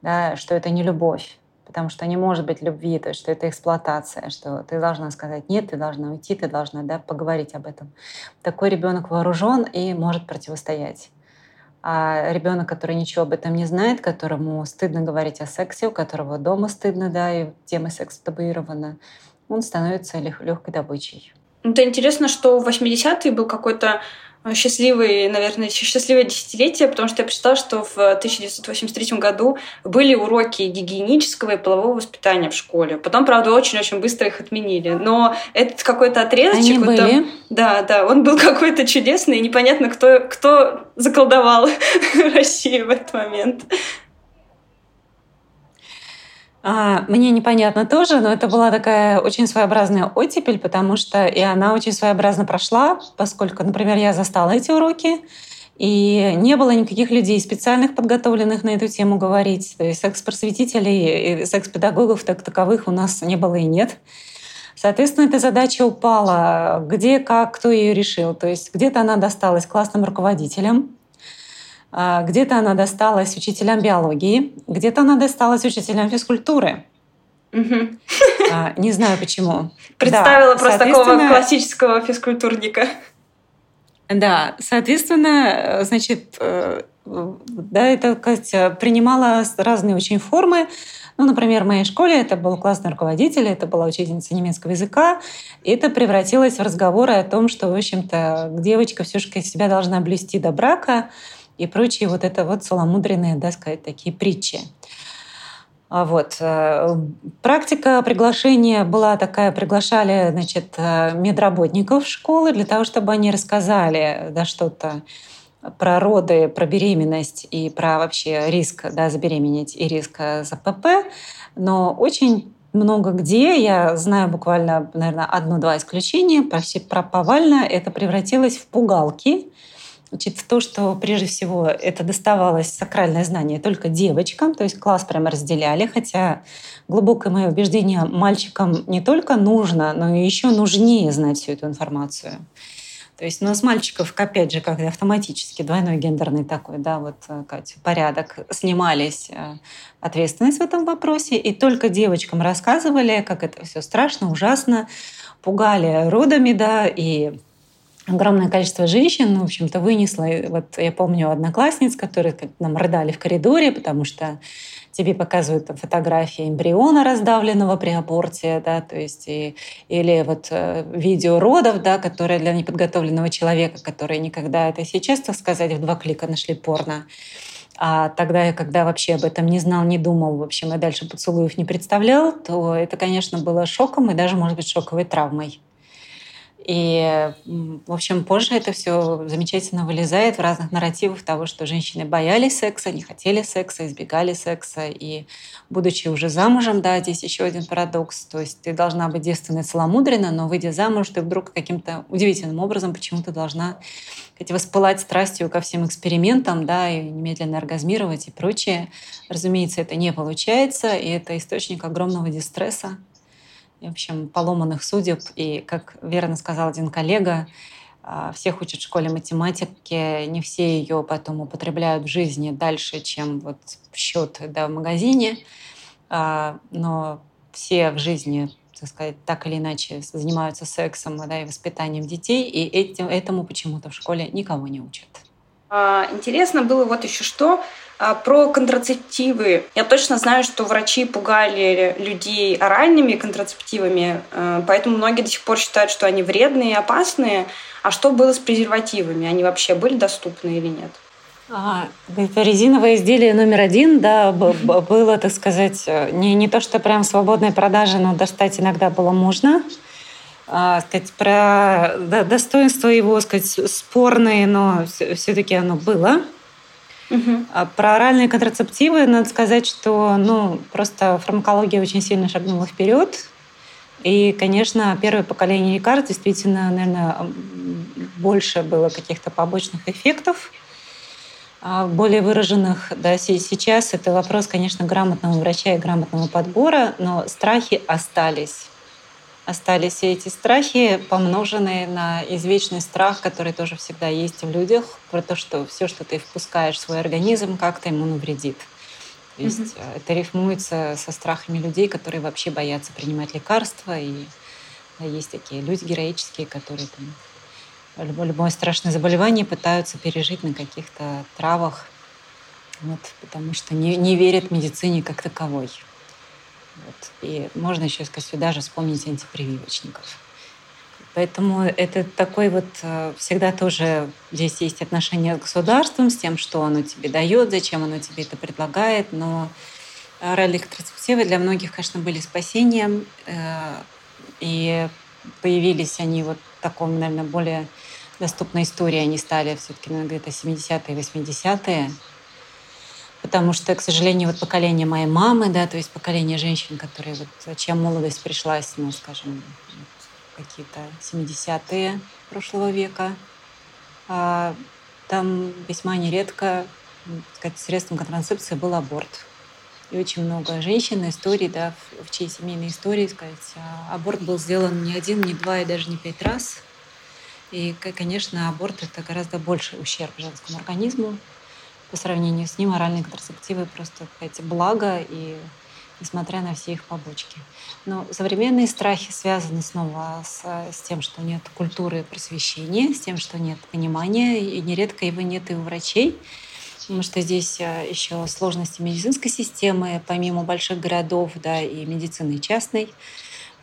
да, что это не любовь, потому что не может быть любви, то есть что это эксплуатация, что ты должна сказать нет, ты должна уйти, ты должна да, поговорить об этом. Такой ребенок вооружен и может противостоять. А ребенок, который ничего об этом не знает, которому стыдно говорить о сексе, у которого дома стыдно, да, и тема секса табуирована, он становится легкой добычей. Это интересно, что в 80-е был какой-то Э, счастливый, наверное, счастливое десятилетие, потому что я прочитала, что в 1983 году были уроки гигиенического и полового воспитания в школе. Потом, правда, очень-очень быстро их отменили. Но этот какой-то отрезочек... Они были. Там, да, да, он был какой-то чудесный, и непонятно, кто, кто заколдовал Россию в этот момент. А, мне непонятно тоже, но это была такая очень своеобразная оттепель, потому что и она очень своеобразно прошла, поскольку, например, я застала эти уроки, и не было никаких людей специальных, подготовленных на эту тему говорить. То есть секс-просветителей секс-педагогов так таковых у нас не было и нет. Соответственно, эта задача упала где, как, кто ее решил. То есть где-то она досталась классным руководителям, где-то она досталась учителям биологии, где-то она досталась учителям физкультуры. Угу. Не знаю почему. Представила да, просто такого классического физкультурника. Да, соответственно, значит, э, да, это Катя принимала разные очень формы. Ну, например, в моей школе это был классный руководитель, это была учительница немецкого языка. И это превратилось в разговоры о том, что, в общем-то, девочка все же себя должна блюсти до брака, и прочие вот это вот целомудренные, да, сказать, такие притчи. А вот. Э, практика приглашения была такая, приглашали значит, э, медработников школы для того, чтобы они рассказали да, что-то про роды, про беременность и про вообще риск да, забеременеть и риск э, за ПП. Но очень много где, я знаю буквально, наверное, одно-два исключения, почти про повально это превратилось в пугалки, Значит, то, что прежде всего это доставалось сакральное знание только девочкам, то есть класс прямо разделяли, хотя глубокое мое убеждение, мальчикам не только нужно, но и еще нужнее знать всю эту информацию. То есть, но ну, с мальчиков, опять же, как автоматически двойной гендерный такой, да, вот э, Катя, порядок, снимались э, ответственность в этом вопросе, и только девочкам рассказывали, как это все страшно, ужасно, пугали родами, да, и огромное количество женщин, в общем-то, вынесло. Вот я помню одноклассниц, которые нам рыдали в коридоре, потому что тебе показывают там, фотографии эмбриона раздавленного при аборте, да, то есть и, или вот э, видео родов, да, которые для неподготовленного человека, который никогда это сейчас, так сказать, в два клика нашли порно. А тогда, когда вообще об этом не знал, не думал, в общем, и дальше поцелуев не представлял, то это, конечно, было шоком и даже, может быть, шоковой травмой. И, в общем, позже это все замечательно вылезает в разных нарративах того, что женщины боялись секса, не хотели секса, избегали секса. И, будучи уже замужем, да, здесь еще один парадокс. То есть ты должна быть девственной целомудрена, но, выйдя замуж, ты вдруг каким-то удивительным образом почему-то должна сказать, воспылать страстью ко всем экспериментам, да, и немедленно оргазмировать и прочее. Разумеется, это не получается, и это источник огромного дистресса в общем, поломанных судеб. И, как верно сказал один коллега, а, всех учат в школе математики, не все ее потом употребляют в жизни дальше, чем вот счет да, в магазине, а, но все в жизни так сказать, так или иначе занимаются сексом да, и воспитанием детей, и этим, этому почему-то в школе никого не учат. А, интересно было вот еще что а, про контрацептивы. Я точно знаю, что врачи пугали людей оральными контрацептивами, а, поэтому многие до сих пор считают, что они вредные и опасные. А что было с презервативами? Они вообще были доступны или нет? А, это резиновое изделие номер один, да, было, так сказать, не, не то, что прям свободной продажи, но достать иногда было можно. А, сказать, про достоинство его, сказать, спорные, но все-таки оно было. Угу. Про оральные контрацептивы надо сказать, что ну, просто фармакология очень сильно шагнула вперед. И, конечно, первое поколение лекарств действительно, наверное, больше было каких-то побочных эффектов, а, более выраженных. Да, сейчас это вопрос, конечно, грамотного врача и грамотного подбора, но страхи остались остались все эти страхи, помноженные на извечный страх, который тоже всегда есть в людях, про то, что все, что ты впускаешь в свой организм, как-то ему навредит. То есть mm-hmm. это рифмуется со страхами людей, которые вообще боятся принимать лекарства. И да, есть такие люди героические, которые там, любое, страшное заболевание пытаются пережить на каких-то травах, вот, потому что не, не верят медицине как таковой. Вот. И можно еще сказать, же вспомнить антипрививочников. Поэтому это такой вот э, всегда тоже здесь есть отношение с государством, с тем, что оно тебе дает, зачем оно тебе это предлагает. Но оральные контрацептивы для многих, конечно, были спасением. Э, и появились они вот в таком, наверное, более доступной истории. Они стали все-таки, наверное, где-то 70-е, 80-е. Потому что, к сожалению, вот поколение моей мамы, да, то есть поколение женщин, которые вот, чья молодость пришлась, ну, скажем, какие-то 70-е прошлого века. А там весьма нередко сказать, средством контрацепции был аборт. И очень много женщин, историй, да, в, в чьей семейной истории, сказать, а, аборт был сделан не один, не два и даже не пять раз. И, конечно, аборт — это гораздо больше ущерб женскому организму. По сравнению с ним оральные контрацептивы просто, сказать, благо и несмотря на все их побочки. Но современные страхи связаны снова с, с тем, что нет культуры просвещения, с тем, что нет понимания, и нередко его нет и у врачей, потому что здесь э, еще сложности медицинской системы, помимо больших городов, да, и медицины частной,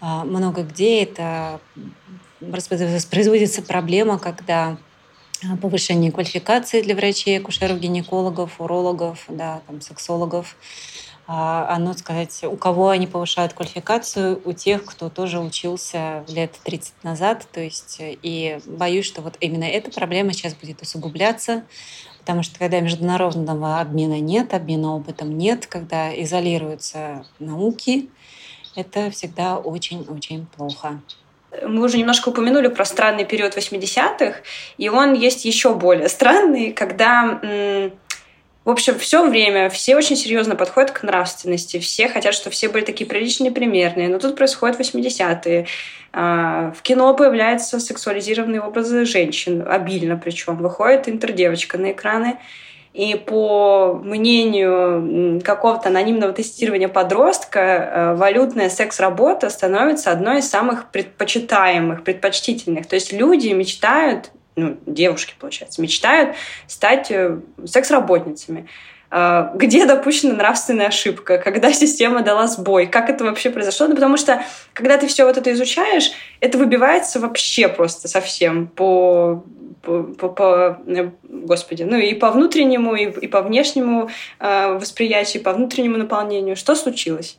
а, много где это воспроизводится проблема, когда повышение квалификации для врачей, акушеров, гинекологов, урологов, да, там, сексологов, а, оно сказать, у кого они повышают квалификацию, у тех, кто тоже учился лет 30 назад. То есть, и боюсь, что вот именно эта проблема сейчас будет усугубляться, потому что когда международного обмена нет, обмена опытом нет, когда изолируются науки, это всегда очень-очень плохо. Мы уже немножко упомянули про странный период 80-х, и он есть еще более странный, когда в общем, все время все очень серьезно подходят к нравственности. Все хотят, чтобы все были такие приличные, примерные. Но тут происходит 80-е. А, в кино появляются сексуализированные образы женщин, обильно причем. Выходит интердевочка на экраны. И по мнению какого-то анонимного тестирования подростка, э, валютная секс-работа становится одной из самых предпочитаемых, предпочтительных. То есть люди мечтают ну, девушки, получается, мечтают стать э, секс-работницами. А, где допущена нравственная ошибка, когда система дала сбой, как это вообще произошло. Ну, потому что, когда ты все вот это изучаешь, это выбивается вообще просто совсем по, по, по, э, господи, ну и по внутреннему, и, и по внешнему э, восприятию, и по внутреннему наполнению. Что случилось?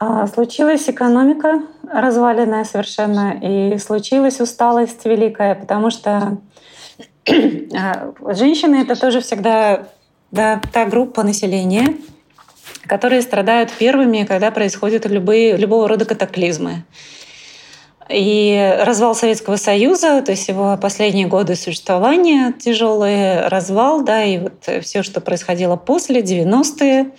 А, случилась экономика разваленная совершенно, и случилась усталость великая, потому что а, женщины — это тоже всегда да, та группа населения, которые страдают первыми, когда происходят любые, любого рода катаклизмы. И развал Советского Союза, то есть его последние годы существования, тяжелый развал, да, и вот все, что происходило после, 90-е,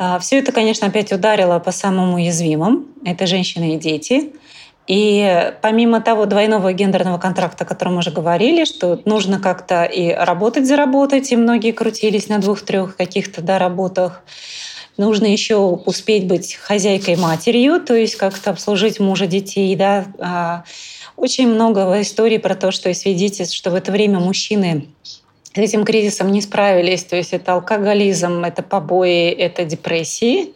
а, Все это, конечно, опять ударило по самым уязвимым. Это женщины и дети. И помимо того двойного гендерного контракта, о котором мы уже говорили, что нужно как-то и работать, заработать, и многие крутились на двух-трех каких-то да, работах, нужно еще успеть быть хозяйкой матерью, то есть как-то обслужить мужа, детей. Да. А, очень много историй про то, что свидетельств, что в это время мужчины с этим кризисом не справились. То есть это алкоголизм, это побои, это депрессии,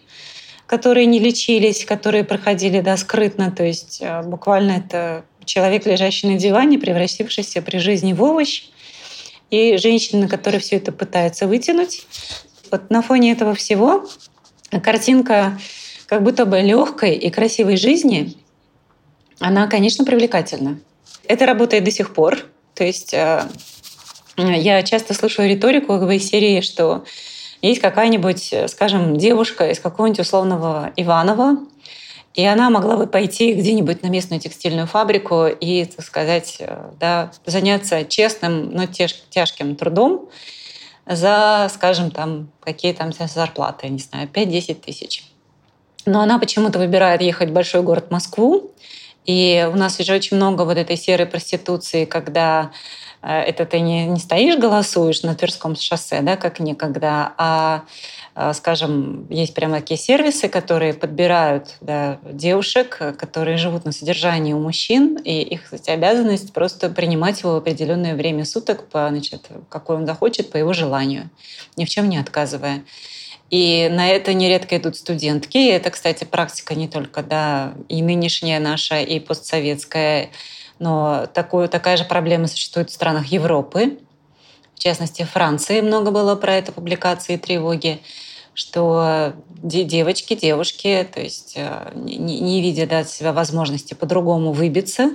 которые не лечились, которые проходили да, скрытно. То есть э, буквально это человек, лежащий на диване, превратившийся при жизни в овощ, и женщина, которая все это пытается вытянуть. Вот на фоне этого всего картинка как будто бы легкой и красивой жизни, она, конечно, привлекательна. Это работает до сих пор. То есть э, я часто слышу риторику в серии, что есть какая-нибудь, скажем, девушка из какого-нибудь условного Иванова, и она могла бы пойти где-нибудь на местную текстильную фабрику и, так сказать, да, заняться честным, но тяж, тяжким трудом за, скажем, там, какие там зарплаты, не знаю, 5-10 тысяч. Но она почему-то выбирает ехать в большой город Москву, и у нас уже очень много вот этой серой проституции, когда это ты не, не стоишь, голосуешь на Тверском шоссе, да, как некогда, а э, скажем, есть прямо такие сервисы, которые подбирают да, девушек, которые живут на содержании у мужчин, и их, кстати, обязанность просто принимать его в определенное время суток, по, значит, какой он захочет, по его желанию, ни в чем не отказывая. И на это нередко идут студентки. И это, кстати, практика не только да, и нынешняя наша, и постсоветская, но такую, такая же проблема существует в странах Европы. В частности, в Франции много было про это публикации и тревоги, что девочки, девушки, то есть э, не, не видя да, себя возможности по-другому выбиться,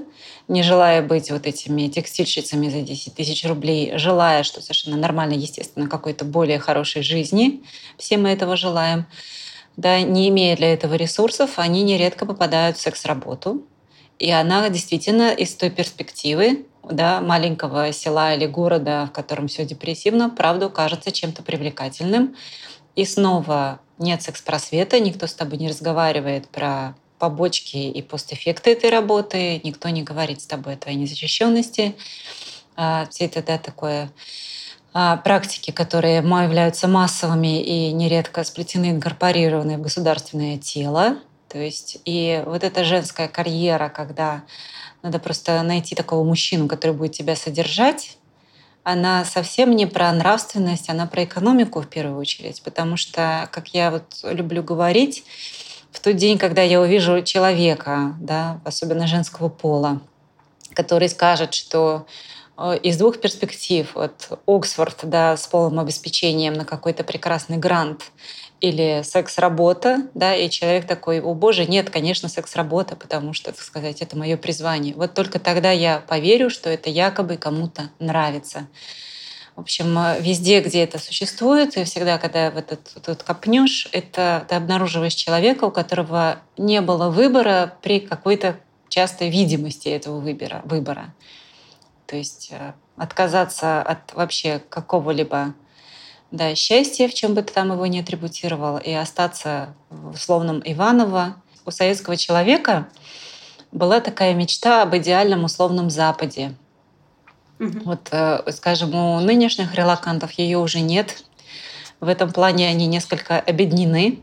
не желая быть вот этими текстильщицами за 10 тысяч рублей, желая, что совершенно нормально, естественно, какой-то более хорошей жизни, все мы этого желаем, да, не имея для этого ресурсов, они нередко попадают в секс-работу, и она действительно из той перспективы да, маленького села или города, в котором все депрессивно, правда, кажется чем-то привлекательным. И снова нет секс-просвета, никто с тобой не разговаривает про побочки и постэффекты этой работы, никто не говорит с тобой о твоей незащищенности. А, все это да, такое а, практики, которые являются массовыми и нередко сплетены, инкорпорированы в государственное тело, то есть и вот эта женская карьера, когда надо просто найти такого мужчину, который будет тебя содержать, она совсем не про нравственность, она про экономику в первую очередь. Потому что, как я вот люблю говорить, в тот день, когда я увижу человека, да, особенно женского пола, который скажет, что э, из двух перспектив, вот Оксфорд да, с полным обеспечением на какой-то прекрасный грант или секс-работа, да, и человек такой, о боже, нет, конечно, секс-работа, потому что, так сказать, это мое призвание. Вот только тогда я поверю, что это якобы кому-то нравится. В общем, везде, где это существует, и всегда, когда в этот тут копнешь, это ты обнаруживаешь человека, у которого не было выбора при какой-то частой видимости этого выбора. выбора. То есть э, отказаться от вообще какого-либо да, счастье, в чем бы ты там его не атрибутировал, и остаться в условном Иваново. У советского человека была такая мечта об идеальном условном Западе. Угу. Вот, э, скажем, у нынешних релакантов ее уже нет. В этом плане они несколько обеднены.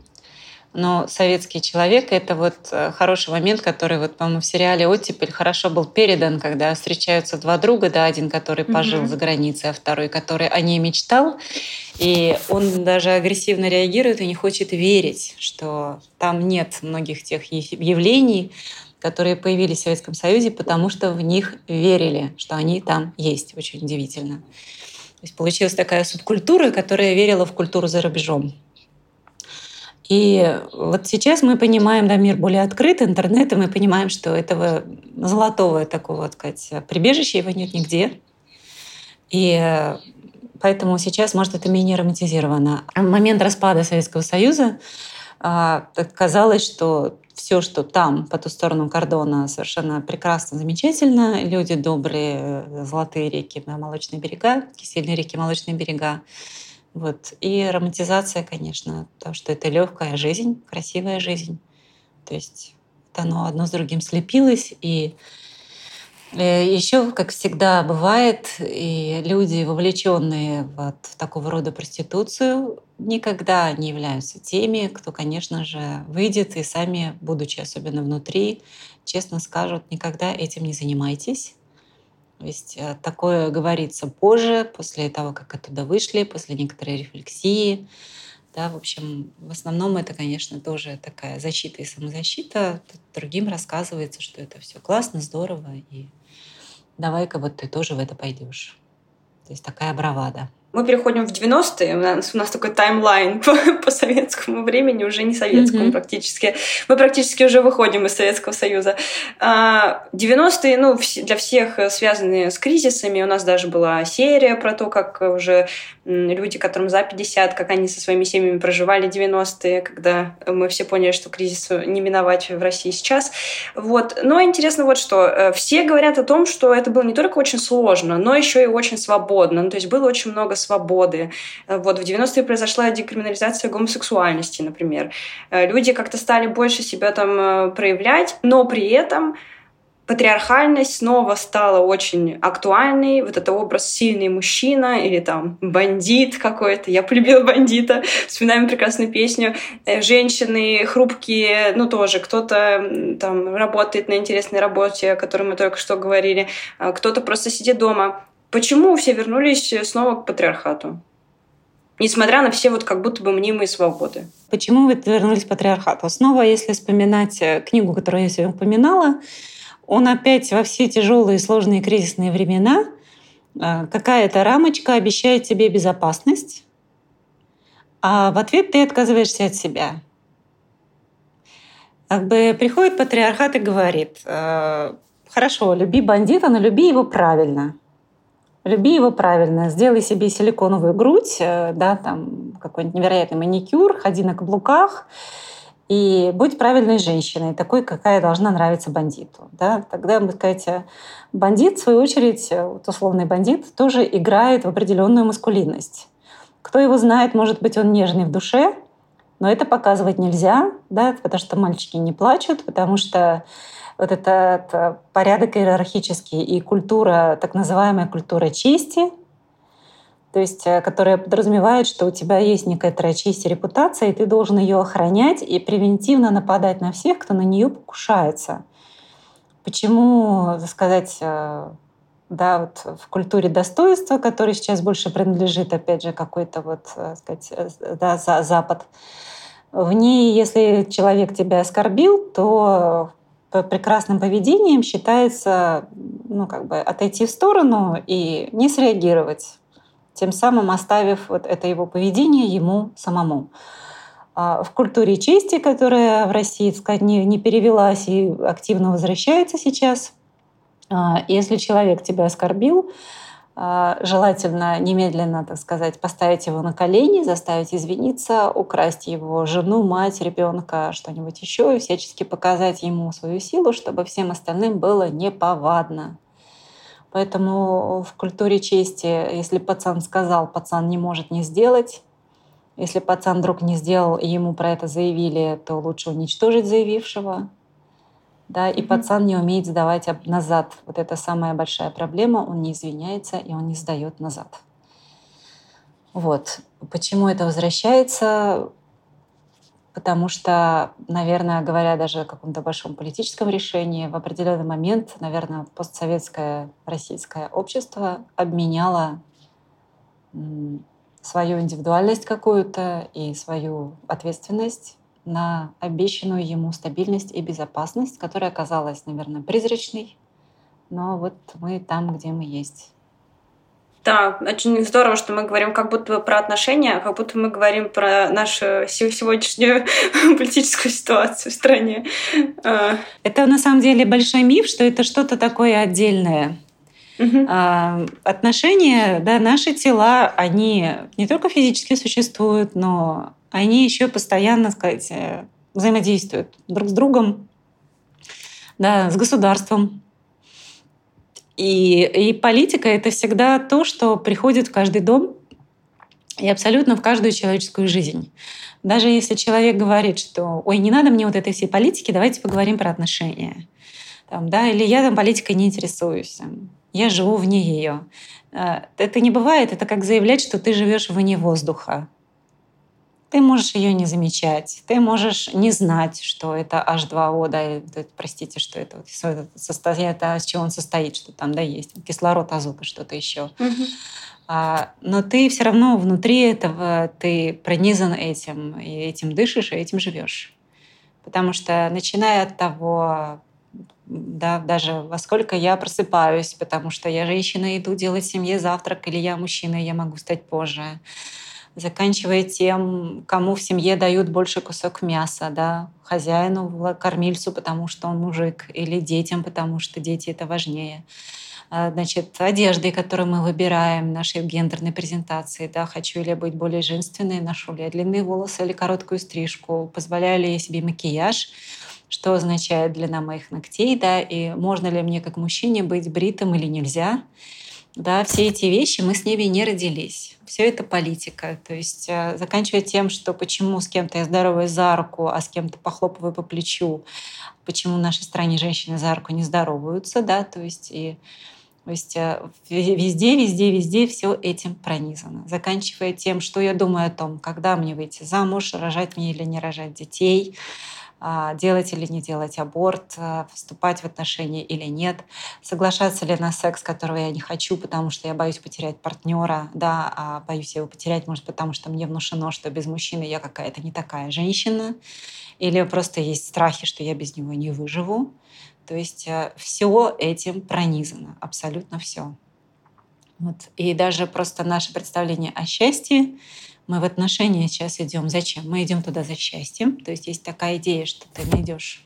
Но советский человек — это вот э, хороший момент, который, вот, по-моему, в сериале «Оттепель» хорошо был передан, когда встречаются два друга, да, один, который пожил mm-hmm. за границей, а второй, который о ней мечтал. И он даже агрессивно реагирует и не хочет верить, что там нет многих тех явлений, которые появились в Советском Союзе, потому что в них верили, что они там есть. Очень удивительно. То есть получилась такая субкультура, которая верила в культуру за рубежом. И вот сейчас мы понимаем, да, мир более открыт, интернет, и мы понимаем, что этого золотого такого, так сказать, прибежища его нет нигде. И поэтому сейчас, может, это менее романтизировано. В момент распада Советского Союза а, казалось, что все, что там, по ту сторону кордона, совершенно прекрасно, замечательно. Люди добрые, золотые реки, молочные берега, кисельные реки, молочные берега. Вот. И романтизация, конечно, то, что это легкая жизнь, красивая жизнь. То есть оно одно с другим слепилось. И э, еще, как всегда бывает, и люди, вовлеченные вот в такого рода проституцию, никогда не являются теми, кто, конечно же, выйдет и сами, будучи особенно внутри, честно скажут, никогда этим не занимайтесь то есть э, такое говорится позже, после того, как оттуда вышли, после некоторой рефлексии. Да, в общем, в основном это, конечно, тоже такая защита и самозащита. Тут другим рассказывается, что это все классно, здорово, и давай-ка вот ты тоже в это пойдешь. То есть такая бравада. Мы переходим в 90-е, у нас, у нас такой таймлайн по, по советскому времени, уже не советскому mm-hmm. практически. Мы практически уже выходим из Советского Союза. 90-е, а, ну, для всех связаны с кризисами. У нас даже была серия про то, как уже люди, которым за 50, как они со своими семьями проживали 90-е, когда мы все поняли, что кризису не миновать в России сейчас. Вот. Но интересно вот что. Э, все говорят о том, что это было не только очень сложно, но еще и очень свободно. Ну, то есть было очень много свободы. Э, вот в 90-е произошла декриминализация гомосексуальности, например. Э, люди как-то стали больше себя там проявлять, но при этом патриархальность снова стала очень актуальной. Вот это образ сильный мужчина или там бандит какой-то. Я полюбила бандита. Вспоминаем прекрасную песню. Э, женщины хрупкие, ну тоже кто-то там работает на интересной работе, о которой мы только что говорили. Кто-то просто сидит дома. Почему все вернулись снова к патриархату? Несмотря на все вот как будто бы мнимые свободы. Почему вы вернулись к патриархату? Снова, если вспоминать э, книгу, которую я сегодня упоминала, он опять во все тяжелые, сложные кризисные времена э, какая-то рамочка обещает тебе безопасность, а в ответ ты отказываешься от себя. Как бы приходит патриархат и говорит, э, хорошо, люби бандита, но люби его правильно. Люби его правильно, сделай себе силиконовую грудь, э, да, там какой-нибудь невероятный маникюр, ходи на каблуках, и будь правильной женщиной, такой, какая должна нравиться бандиту. Да? Тогда, вы скажете, бандит, в свою очередь, вот условный бандит, тоже играет в определенную маскулинность. Кто его знает, может быть, он нежный в душе, но это показывать нельзя, да, потому что мальчики не плачут, потому что вот этот порядок иерархический и культура, так называемая культура чести — то есть э, которая подразумевает, что у тебя есть некоторая честь и репутация, и ты должен ее охранять и превентивно нападать на всех, кто на нее покушается. Почему, так сказать, э, да, вот в культуре достоинства, которая сейчас больше принадлежит, опять же, какой-то вот, так э, сказать, да, за Запад, в ней, если человек тебя оскорбил, то прекрасным поведением считается ну, как бы отойти в сторону и не среагировать тем самым оставив вот это его поведение ему самому. А в культуре чести, которая в России, сказать, не, не перевелась и активно возвращается сейчас, а, если человек тебя оскорбил, желательно немедленно, так сказать, поставить его на колени, заставить извиниться, украсть его жену, мать, ребенка, что-нибудь еще и всячески показать ему свою силу, чтобы всем остальным было неповадно. Поэтому в культуре чести, если пацан сказал, пацан не может не сделать. Если пацан вдруг не сделал, и ему про это заявили, то лучше уничтожить заявившего. Да, и mm-hmm. пацан не умеет сдавать назад. Вот это самая большая проблема. Он не извиняется, и он не сдает назад. Вот. Почему это возвращается? потому что, наверное, говоря даже о каком-то большом политическом решении, в определенный момент, наверное, постсоветское российское общество обменяло свою индивидуальность какую-то и свою ответственность на обещанную ему стабильность и безопасность, которая оказалась, наверное, призрачной. Но вот мы там, где мы есть. Да, очень здорово, что мы говорим как будто бы про отношения, как будто мы говорим про нашу сегодняшнюю политическую ситуацию в стране. А. Это на самом деле большой миф, что это что-то такое отдельное. Угу. отношения, да, наши тела, они не только физически существуют, но они еще постоянно, сказать, э, взаимодействуют друг с другом, да, с государством, и, и политика — это всегда то, что приходит в каждый дом и абсолютно в каждую человеческую жизнь. Даже если человек говорит, что «Ой, не надо мне вот этой всей политики, давайте поговорим про отношения». Там, да, или «Я там политикой не интересуюсь», «Я живу вне ее». Э, это не бывает, это как заявлять, что ты живешь вне воздуха. Ты можешь ее не замечать, ты можешь не знать, что это H2O, да, простите, что это, это состояние, это из чего он состоит, что там, да, есть кислород, азот и что-то еще. А, но ты все равно внутри этого, ты пронизан этим, и этим дышишь, и этим живешь. Потому что начиная от того, да, даже во сколько я просыпаюсь, потому что я женщина, иду делать семье завтрак, или я мужчина, я могу стать позже заканчивая тем, кому в семье дают больше кусок мяса, да, хозяину, кормильцу, потому что он мужик, или детям, потому что дети это важнее. А, значит, одеждой, которую мы выбираем, нашей гендерной презентации, да, хочу ли я быть более женственной, ношу ли я длинные волосы или короткую стрижку, позволяю ли я себе макияж, что означает длина моих ногтей, да, и можно ли мне как мужчине быть бритым или нельзя. Да, все эти вещи мы с ними не родились. Все это политика. То есть э, заканчивая тем, что почему с кем-то я здороваюсь за руку, а с кем-то похлопываю по плечу, почему в нашей стране женщины за руку не здороваются, да, то есть и то есть э, везде, везде, везде все этим пронизано. Заканчивая тем, что я думаю о том, когда мне выйти замуж, рожать мне или не рожать детей, делать или не делать аборт, э, вступать в отношения или нет, соглашаться ли на секс, которого я не хочу, потому что я боюсь потерять партнера, да, а боюсь его потерять, может, потому что мне внушено, что без мужчины я какая-то не такая женщина, или просто есть страхи, что я без него не выживу. То есть э, все этим пронизано, абсолютно все. Вот. И даже просто наше представление о счастье, мы в отношения сейчас идем. Зачем? Мы идем туда за счастьем. То есть есть такая идея, что ты найдешь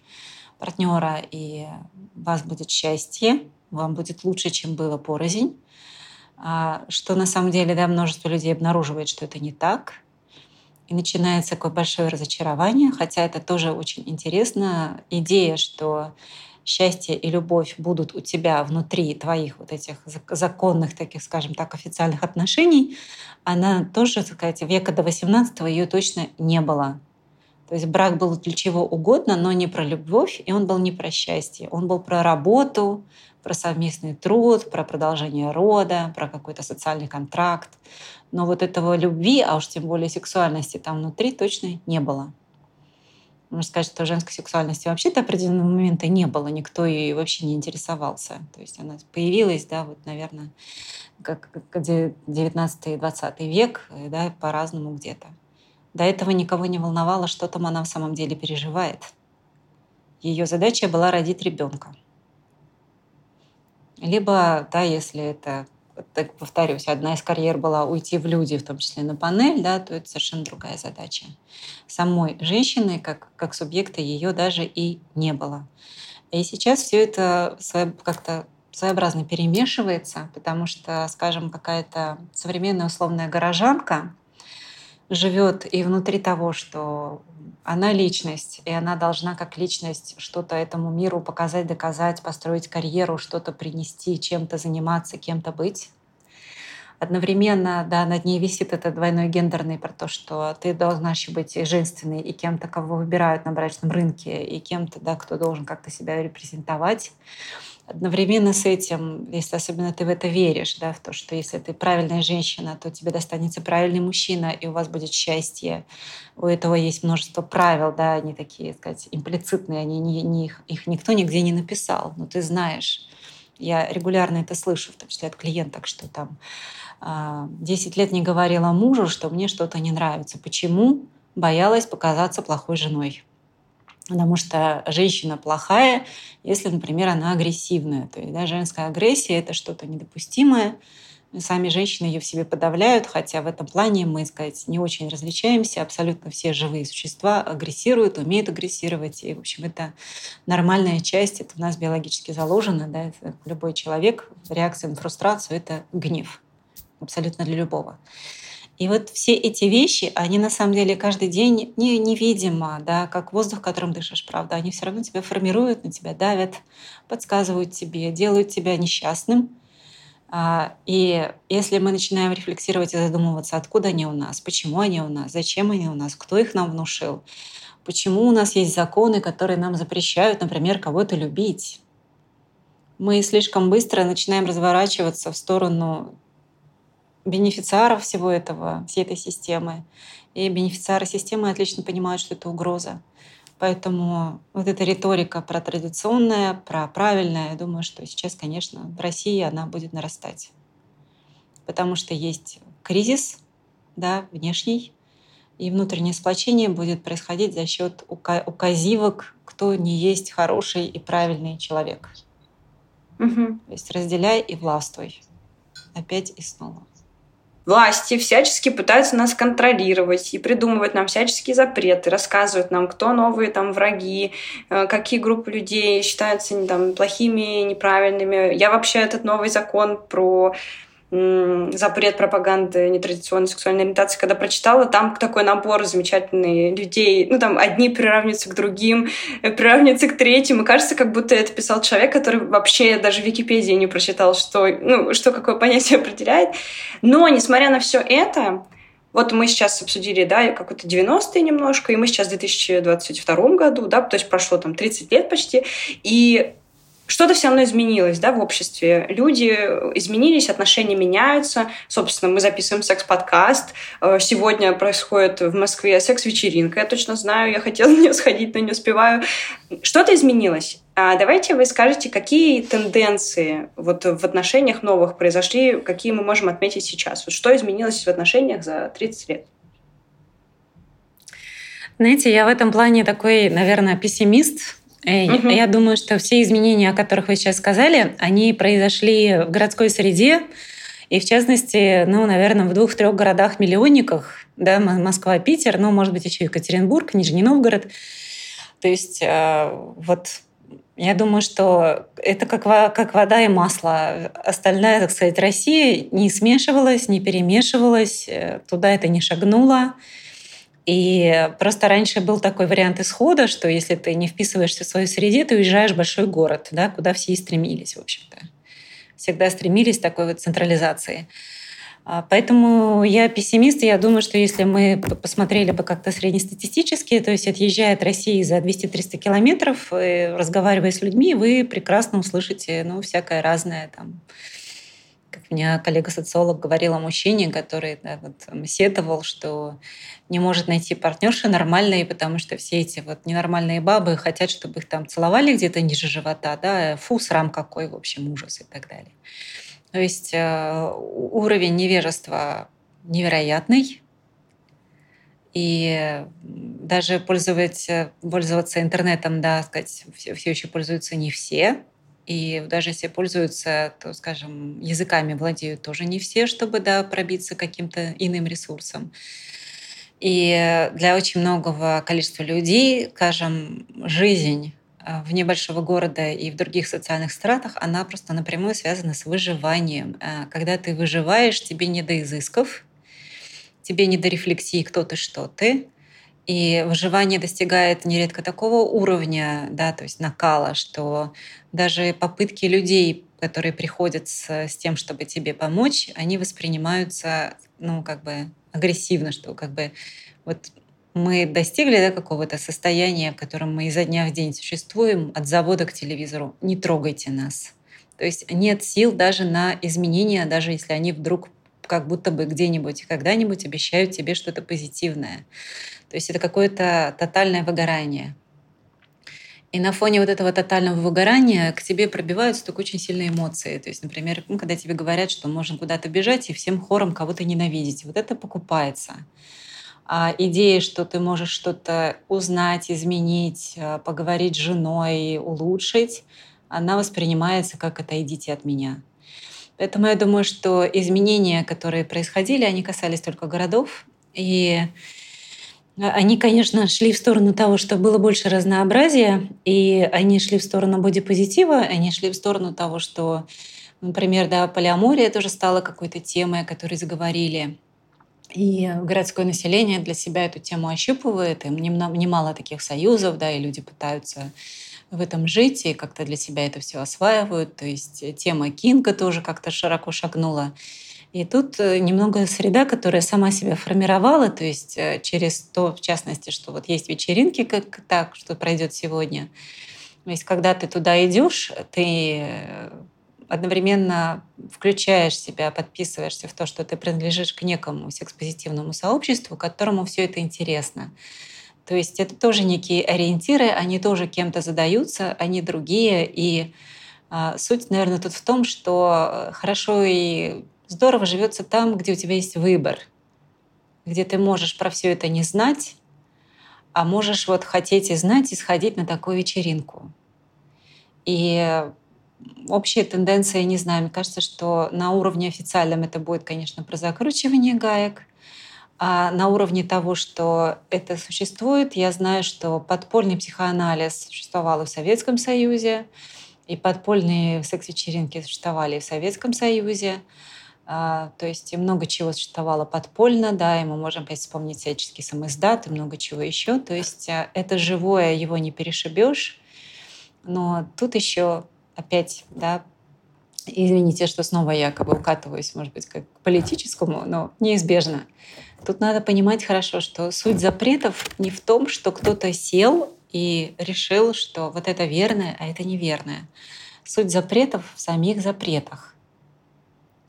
партнера, и у вас будет счастье, вам будет лучше, чем было порознь. А что на самом деле да, множество людей обнаруживает, что это не так. И начинается такое большое разочарование, хотя это тоже очень интересно. Идея, что счастье и любовь будут у тебя внутри твоих вот этих законных, таких, скажем так, официальных отношений, она тоже, так сказать, века до 18 ее точно не было. То есть брак был для чего угодно, но не про любовь, и он был не про счастье. Он был про работу, про совместный труд, про продолжение рода, про какой-то социальный контракт. Но вот этого любви, а уж тем более сексуальности там внутри точно не было. Можно сказать, что женской сексуальности вообще до определенного момента не было, никто ей вообще не интересовался. То есть она появилась, да, вот, наверное, как 19-20 век, да, по-разному где-то. До этого никого не волновало, что там она в самом деле переживает. Ее задача была родить ребенка. Либо, да, если это так повторюсь, одна из карьер была уйти в люди, в том числе на панель, да, то это совершенно другая задача. Самой женщины, как, как субъекта, ее даже и не было. И сейчас все это как-то своеобразно перемешивается, потому что, скажем, какая-то современная условная горожанка живет и внутри того, что она личность, и она должна как личность что-то этому миру показать, доказать, построить карьеру, что-то принести, чем-то заниматься, кем-то быть. Одновременно, да, над ней висит этот двойной гендерный про то, что ты должна еще быть и женственной, и кем-то, кого выбирают на брачном рынке, и кем-то, да, кто должен как-то себя репрезентовать одновременно с этим, если особенно ты в это веришь, да, в то, что если ты правильная женщина, то тебе достанется правильный мужчина, и у вас будет счастье. У этого есть множество правил, да, они такие, сказать, имплицитные, они не, не, их, их никто нигде не написал, но ты знаешь. Я регулярно это слышу, в том числе от клиенток, что там 10 а, лет не говорила мужу, что мне что-то не нравится. Почему? Боялась показаться плохой женой потому что женщина плохая, если, например, она агрессивная. То есть да, женская агрессия — это что-то недопустимое. Сами женщины ее в себе подавляют, хотя в этом плане мы, сказать, не очень различаемся. Абсолютно все живые существа агрессируют, умеют агрессировать. И, в общем, это нормальная часть, это у нас биологически заложено. Да? Любой человек, реакция на фрустрацию — это гнев. Абсолютно для любого. И вот все эти вещи, они на самом деле каждый день не, невидимо, да, как воздух, которым дышишь, правда. Они все равно тебя формируют, на тебя давят, подсказывают тебе, делают тебя несчастным. А, и если мы начинаем рефлексировать и задумываться, откуда они у нас, почему они у нас, зачем они у нас, кто их нам внушил, почему у нас есть законы, которые нам запрещают, например, кого-то любить, мы слишком быстро начинаем разворачиваться в сторону бенефициаров всего этого, всей этой системы. И бенефициары системы отлично понимают, что это угроза. Поэтому вот эта риторика про традиционное, про правильное, я думаю, что сейчас, конечно, в России она будет нарастать. Потому что есть кризис да, внешний, и внутреннее сплочение будет происходить за счет указивок, кто не есть хороший и правильный человек. Угу. То есть разделяй и властвуй. Опять и снова власти всячески пытаются нас контролировать и придумывать нам всяческие запреты, рассказывают нам, кто новые там враги, э, какие группы людей считаются там плохими, неправильными. Я вообще этот новый закон про запрет пропаганды нетрадиционной сексуальной ориентации, когда прочитала, там такой набор замечательных людей, ну там одни приравниваются к другим, э, приравниваются к третьим, и кажется, как будто это писал человек, который вообще даже в Википедии не прочитал, что, ну, что какое понятие определяет. Но, несмотря на все это, вот мы сейчас обсудили, да, какой-то 90-е немножко, и мы сейчас в 2022 году, да, то есть прошло там 30 лет почти, и что-то все равно изменилось да, в обществе. Люди изменились, отношения меняются. Собственно, мы записываем секс-подкаст. Э, сегодня происходит в Москве секс-вечеринка. Я точно знаю, я хотела на нее сходить, но не успеваю. Что-то изменилось. А давайте вы скажете, какие тенденции вот в отношениях новых произошли, какие мы можем отметить сейчас. Вот что изменилось в отношениях за 30 лет? Знаете, я в этом плане такой, наверное, пессимист, Угу. Я думаю, что все изменения, о которых вы сейчас сказали, они произошли в городской среде, и в частности, ну, наверное, в двух-трех городах-миллионниках, да, Москва, Питер, ну, может быть, еще Екатеринбург, Нижний Новгород. То есть э, вот я думаю, что это как, как вода и масло. Остальная, так сказать, Россия не смешивалась, не перемешивалась, э, туда это не шагнуло. И просто раньше был такой вариант исхода, что если ты не вписываешься в свою среде, ты уезжаешь в большой город, да, куда все и стремились, в общем-то. Всегда стремились такой вот централизации. А, поэтому я пессимист, и я думаю, что если мы посмотрели бы как-то среднестатистически, то есть отъезжая от России за 200-300 километров, разговаривая с людьми, вы прекрасно услышите ну, всякое разное там, как мне коллега-социолог говорил о мужчине, который да, вот, сетовал, что не может найти партнерши нормальные, потому что все эти вот ненормальные бабы хотят, чтобы их там целовали где-то ниже живота, да, фу, срам какой, в общем, ужас и так далее. То есть э, уровень невежества невероятный, и даже пользоваться, пользоваться интернетом, да, сказать, все, все еще пользуются не все, и даже если пользуются, то, скажем, языками владеют тоже не все, чтобы да, пробиться каким-то иным ресурсом. И для очень многого количества людей, скажем, жизнь э, в небольшого города и в других социальных стратах, она просто напрямую связана с выживанием. Э, когда ты выживаешь, тебе не до изысков, тебе не до рефлексии, кто ты, что ты. И выживание достигает нередко такого уровня, да, то есть накала, что даже попытки людей, которые приходят с, с тем, чтобы тебе помочь, они воспринимаются, ну, как бы агрессивно, что как бы вот мы достигли да, какого-то состояния, в котором мы изо дня в день существуем, от завода к телевизору. Не трогайте нас. То есть нет сил даже на изменения, даже если они вдруг как будто бы где-нибудь и когда-нибудь обещают тебе что-то позитивное. То есть это какое-то тотальное выгорание. И на фоне вот этого тотального выгорания к тебе пробиваются только очень сильные эмоции. То есть, например, ну, когда тебе говорят, что можно куда-то бежать и всем хором кого-то ненавидеть. Вот это покупается. А идея, что ты можешь что-то узнать, изменить, а, поговорить с женой, улучшить, она воспринимается как это «идите от меня». Поэтому я думаю, что изменения, которые происходили, они касались только городов. И они, конечно, шли в сторону того, что было больше разнообразия, и они шли в сторону бодипозитива, они шли в сторону того, что, например, да, полиамория тоже стала какой-то темой, о которой заговорили. И городское население для себя эту тему ощупывает, им немало таких союзов, да, и люди пытаются в этом жить и как-то для себя это все осваивают. То есть тема Кинга тоже как-то широко шагнула. И тут э, немного среда, которая сама себя формировала, то есть э, через то, в частности, что вот есть вечеринки, как так, что пройдет сегодня. То есть когда ты туда идешь, ты э, одновременно включаешь себя, подписываешься в то, что ты принадлежишь к некому секс-позитивному сообществу, которому все это интересно. То есть это тоже некие ориентиры, они тоже кем-то задаются, они другие. И а, суть, наверное, тут в том, что хорошо и здорово живется там, где у тебя есть выбор, где ты можешь про все это не знать, а можешь вот хотеть и знать и сходить на такую вечеринку. И общая тенденция, не знаю, мне кажется, что на уровне официальном это будет, конечно, про закручивание гаек, а на уровне того, что это существует, я знаю, что подпольный психоанализ существовал в Советском Союзе, и подпольные секс-вечеринки существовали в Советском Союзе. А, то есть много чего существовало подпольно, да, и мы можем опять вспомнить всяческий самоиздат и много чего еще. То есть а, это живое, его не перешибешь. Но тут еще опять, да, извините, что снова я как бы укатываюсь, может быть, как к политическому, но неизбежно. Тут надо понимать хорошо, что суть запретов не в том, что кто-то сел и решил, что вот это верное, а это неверное. Суть запретов в самих запретах.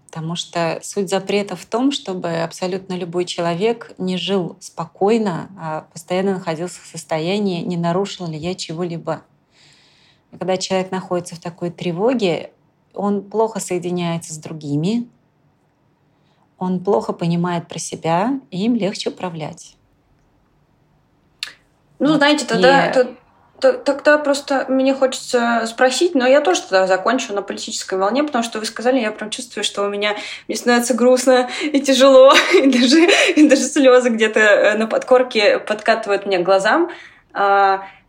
Потому что суть запрета в том, чтобы абсолютно любой человек не жил спокойно, а постоянно находился в состоянии, не нарушил ли я чего-либо. Когда человек находится в такой тревоге, он плохо соединяется с другими, он плохо понимает про себя, и им легче управлять. Ну, знаете, тогда, и... Тогда просто мне хочется спросить, но я тоже тогда закончу на политической волне, потому что вы сказали, я прям чувствую, что у меня мне становится грустно и тяжело, и даже, и даже слезы где-то э, на подкорке подкатывают мне к глазам.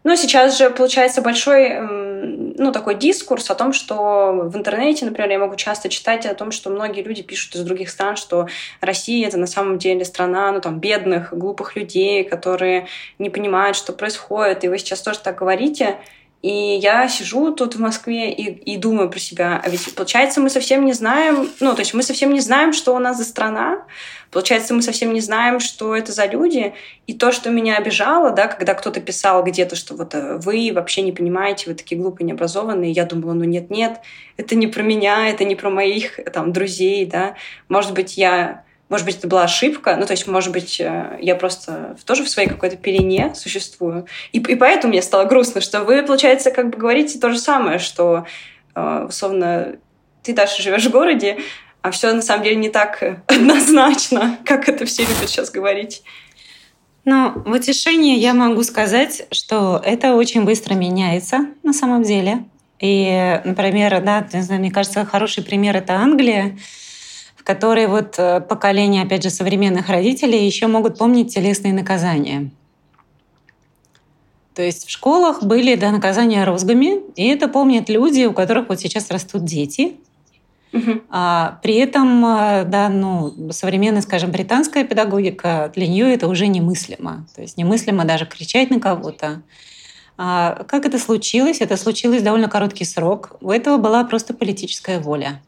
Но сейчас же получается большой, ну, такой дискурс о том, что в интернете, например, я могу часто читать о том, что многие люди пишут из других стран, что Россия — это на самом деле страна, ну, там, бедных, глупых людей, которые не понимают, что происходит, и вы сейчас тоже так говорите. И я сижу тут в Москве и, и думаю про себя, а ведь получается мы совсем не знаем, ну, то есть мы совсем не знаем, что у нас за страна, получается мы совсем не знаем, что это за люди, и то, что меня обижало, да, когда кто-то писал где-то, что вот э, вы вообще не понимаете, вы такие глупые, необразованные, я думала, ну нет-нет, это не про меня, это не про моих там друзей, да, может быть, я может быть, это была ошибка, ну, то есть, может быть, э, я просто тоже в своей какой-то пелене существую. И, и поэтому мне стало грустно, что вы, получается, как бы говорите то же самое, что, э, условно, ты дальше живешь в городе, а все на самом деле не так однозначно, как это все любят сейчас говорить. Ну, в утешение я могу сказать, что это очень быстро меняется на самом деле. И, например, да, мне кажется, хороший пример — это Англия, в которой вот э, поколение, опять же, современных родителей еще могут помнить телесные наказания. То есть в школах были да, наказания розгами, и это помнят люди, у которых вот сейчас растут дети. Угу. А, при этом э, да, ну, современная, скажем, британская педагогика, для нее это уже немыслимо. То есть немыслимо даже кричать на кого-то. А, как это случилось? Это случилось довольно короткий срок. У этого была просто политическая воля.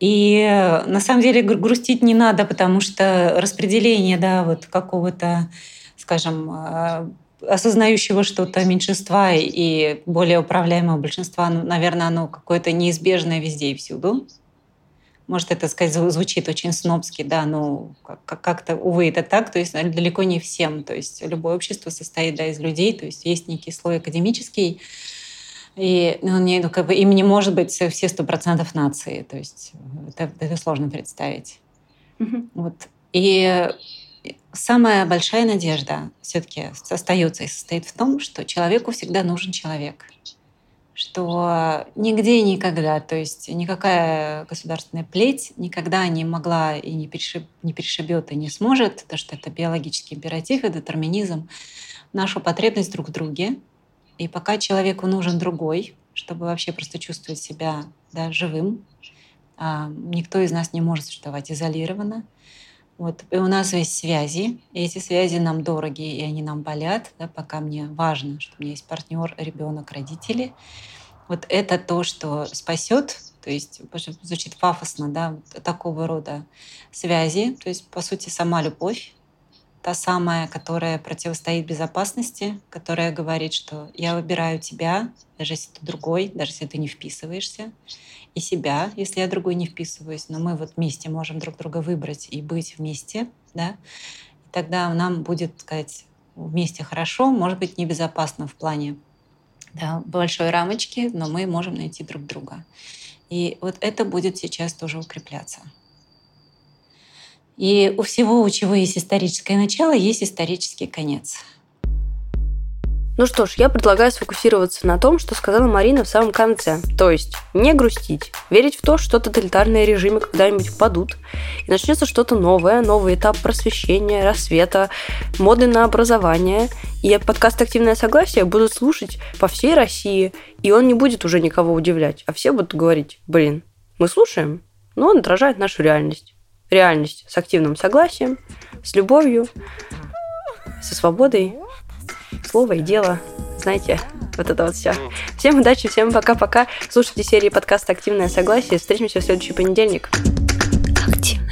И э, на самом деле грустить не надо, потому что распределение да, вот какого-то, скажем, э, осознающего что-то меньшинства и более управляемого большинства, ну, наверное, оно какое-то неизбежное везде и всюду. Может, это сказать звучит очень снобски, да, но как-то, увы, это так, то есть далеко не всем. То есть любое общество состоит да, из людей, то есть есть некий слой академический, и ну, не, ну, как бы, им не может быть все сто процентов нации. То есть это, это сложно представить. Mm-hmm. Вот. И самая большая надежда все-таки остается и состоит в том, что человеку всегда нужен человек. Что нигде и никогда, то есть никакая государственная плеть никогда не могла и не, перешиб, не перешибет и не сможет, потому что это биологический императив и детерминизм, нашу потребность друг в друге, и пока человеку нужен другой, чтобы вообще просто чувствовать себя да, живым, а, никто из нас не может существовать изолированно. Вот. И у нас есть связи, и эти связи нам дороги, и они нам болят, да, пока мне важно, что у меня есть партнер, ребенок, родители. Вот это то, что спасет, то есть звучит пафосно, да, такого рода связи, то есть, по сути, сама любовь, та самая, которая противостоит безопасности, которая говорит, что я выбираю тебя, даже если ты другой, даже если ты не вписываешься, и себя, если я другой не вписываюсь, но мы вот вместе можем друг друга выбрать и быть вместе, да, и тогда нам будет, сказать, вместе хорошо, может быть, небезопасно в плане да, большой рамочки, но мы можем найти друг друга. И вот это будет сейчас тоже укрепляться. И у всего, у чего есть историческое начало, есть исторический конец. Ну что ж, я предлагаю сфокусироваться на том, что сказала Марина в самом конце. То есть не грустить, верить в то, что тоталитарные режимы когда-нибудь падут, и начнется что-то новое, новый этап просвещения, рассвета, моды на образование. И подкаст «Активное согласие» будут слушать по всей России, и он не будет уже никого удивлять, а все будут говорить, блин, мы слушаем, но он отражает нашу реальность. Реальность с активным согласием, с любовью, со свободой слова и дела. Знаете, вот это вот все. Всем удачи, всем пока-пока. Слушайте серии подкаста «Активное согласие». Встретимся в следующий понедельник. Активно.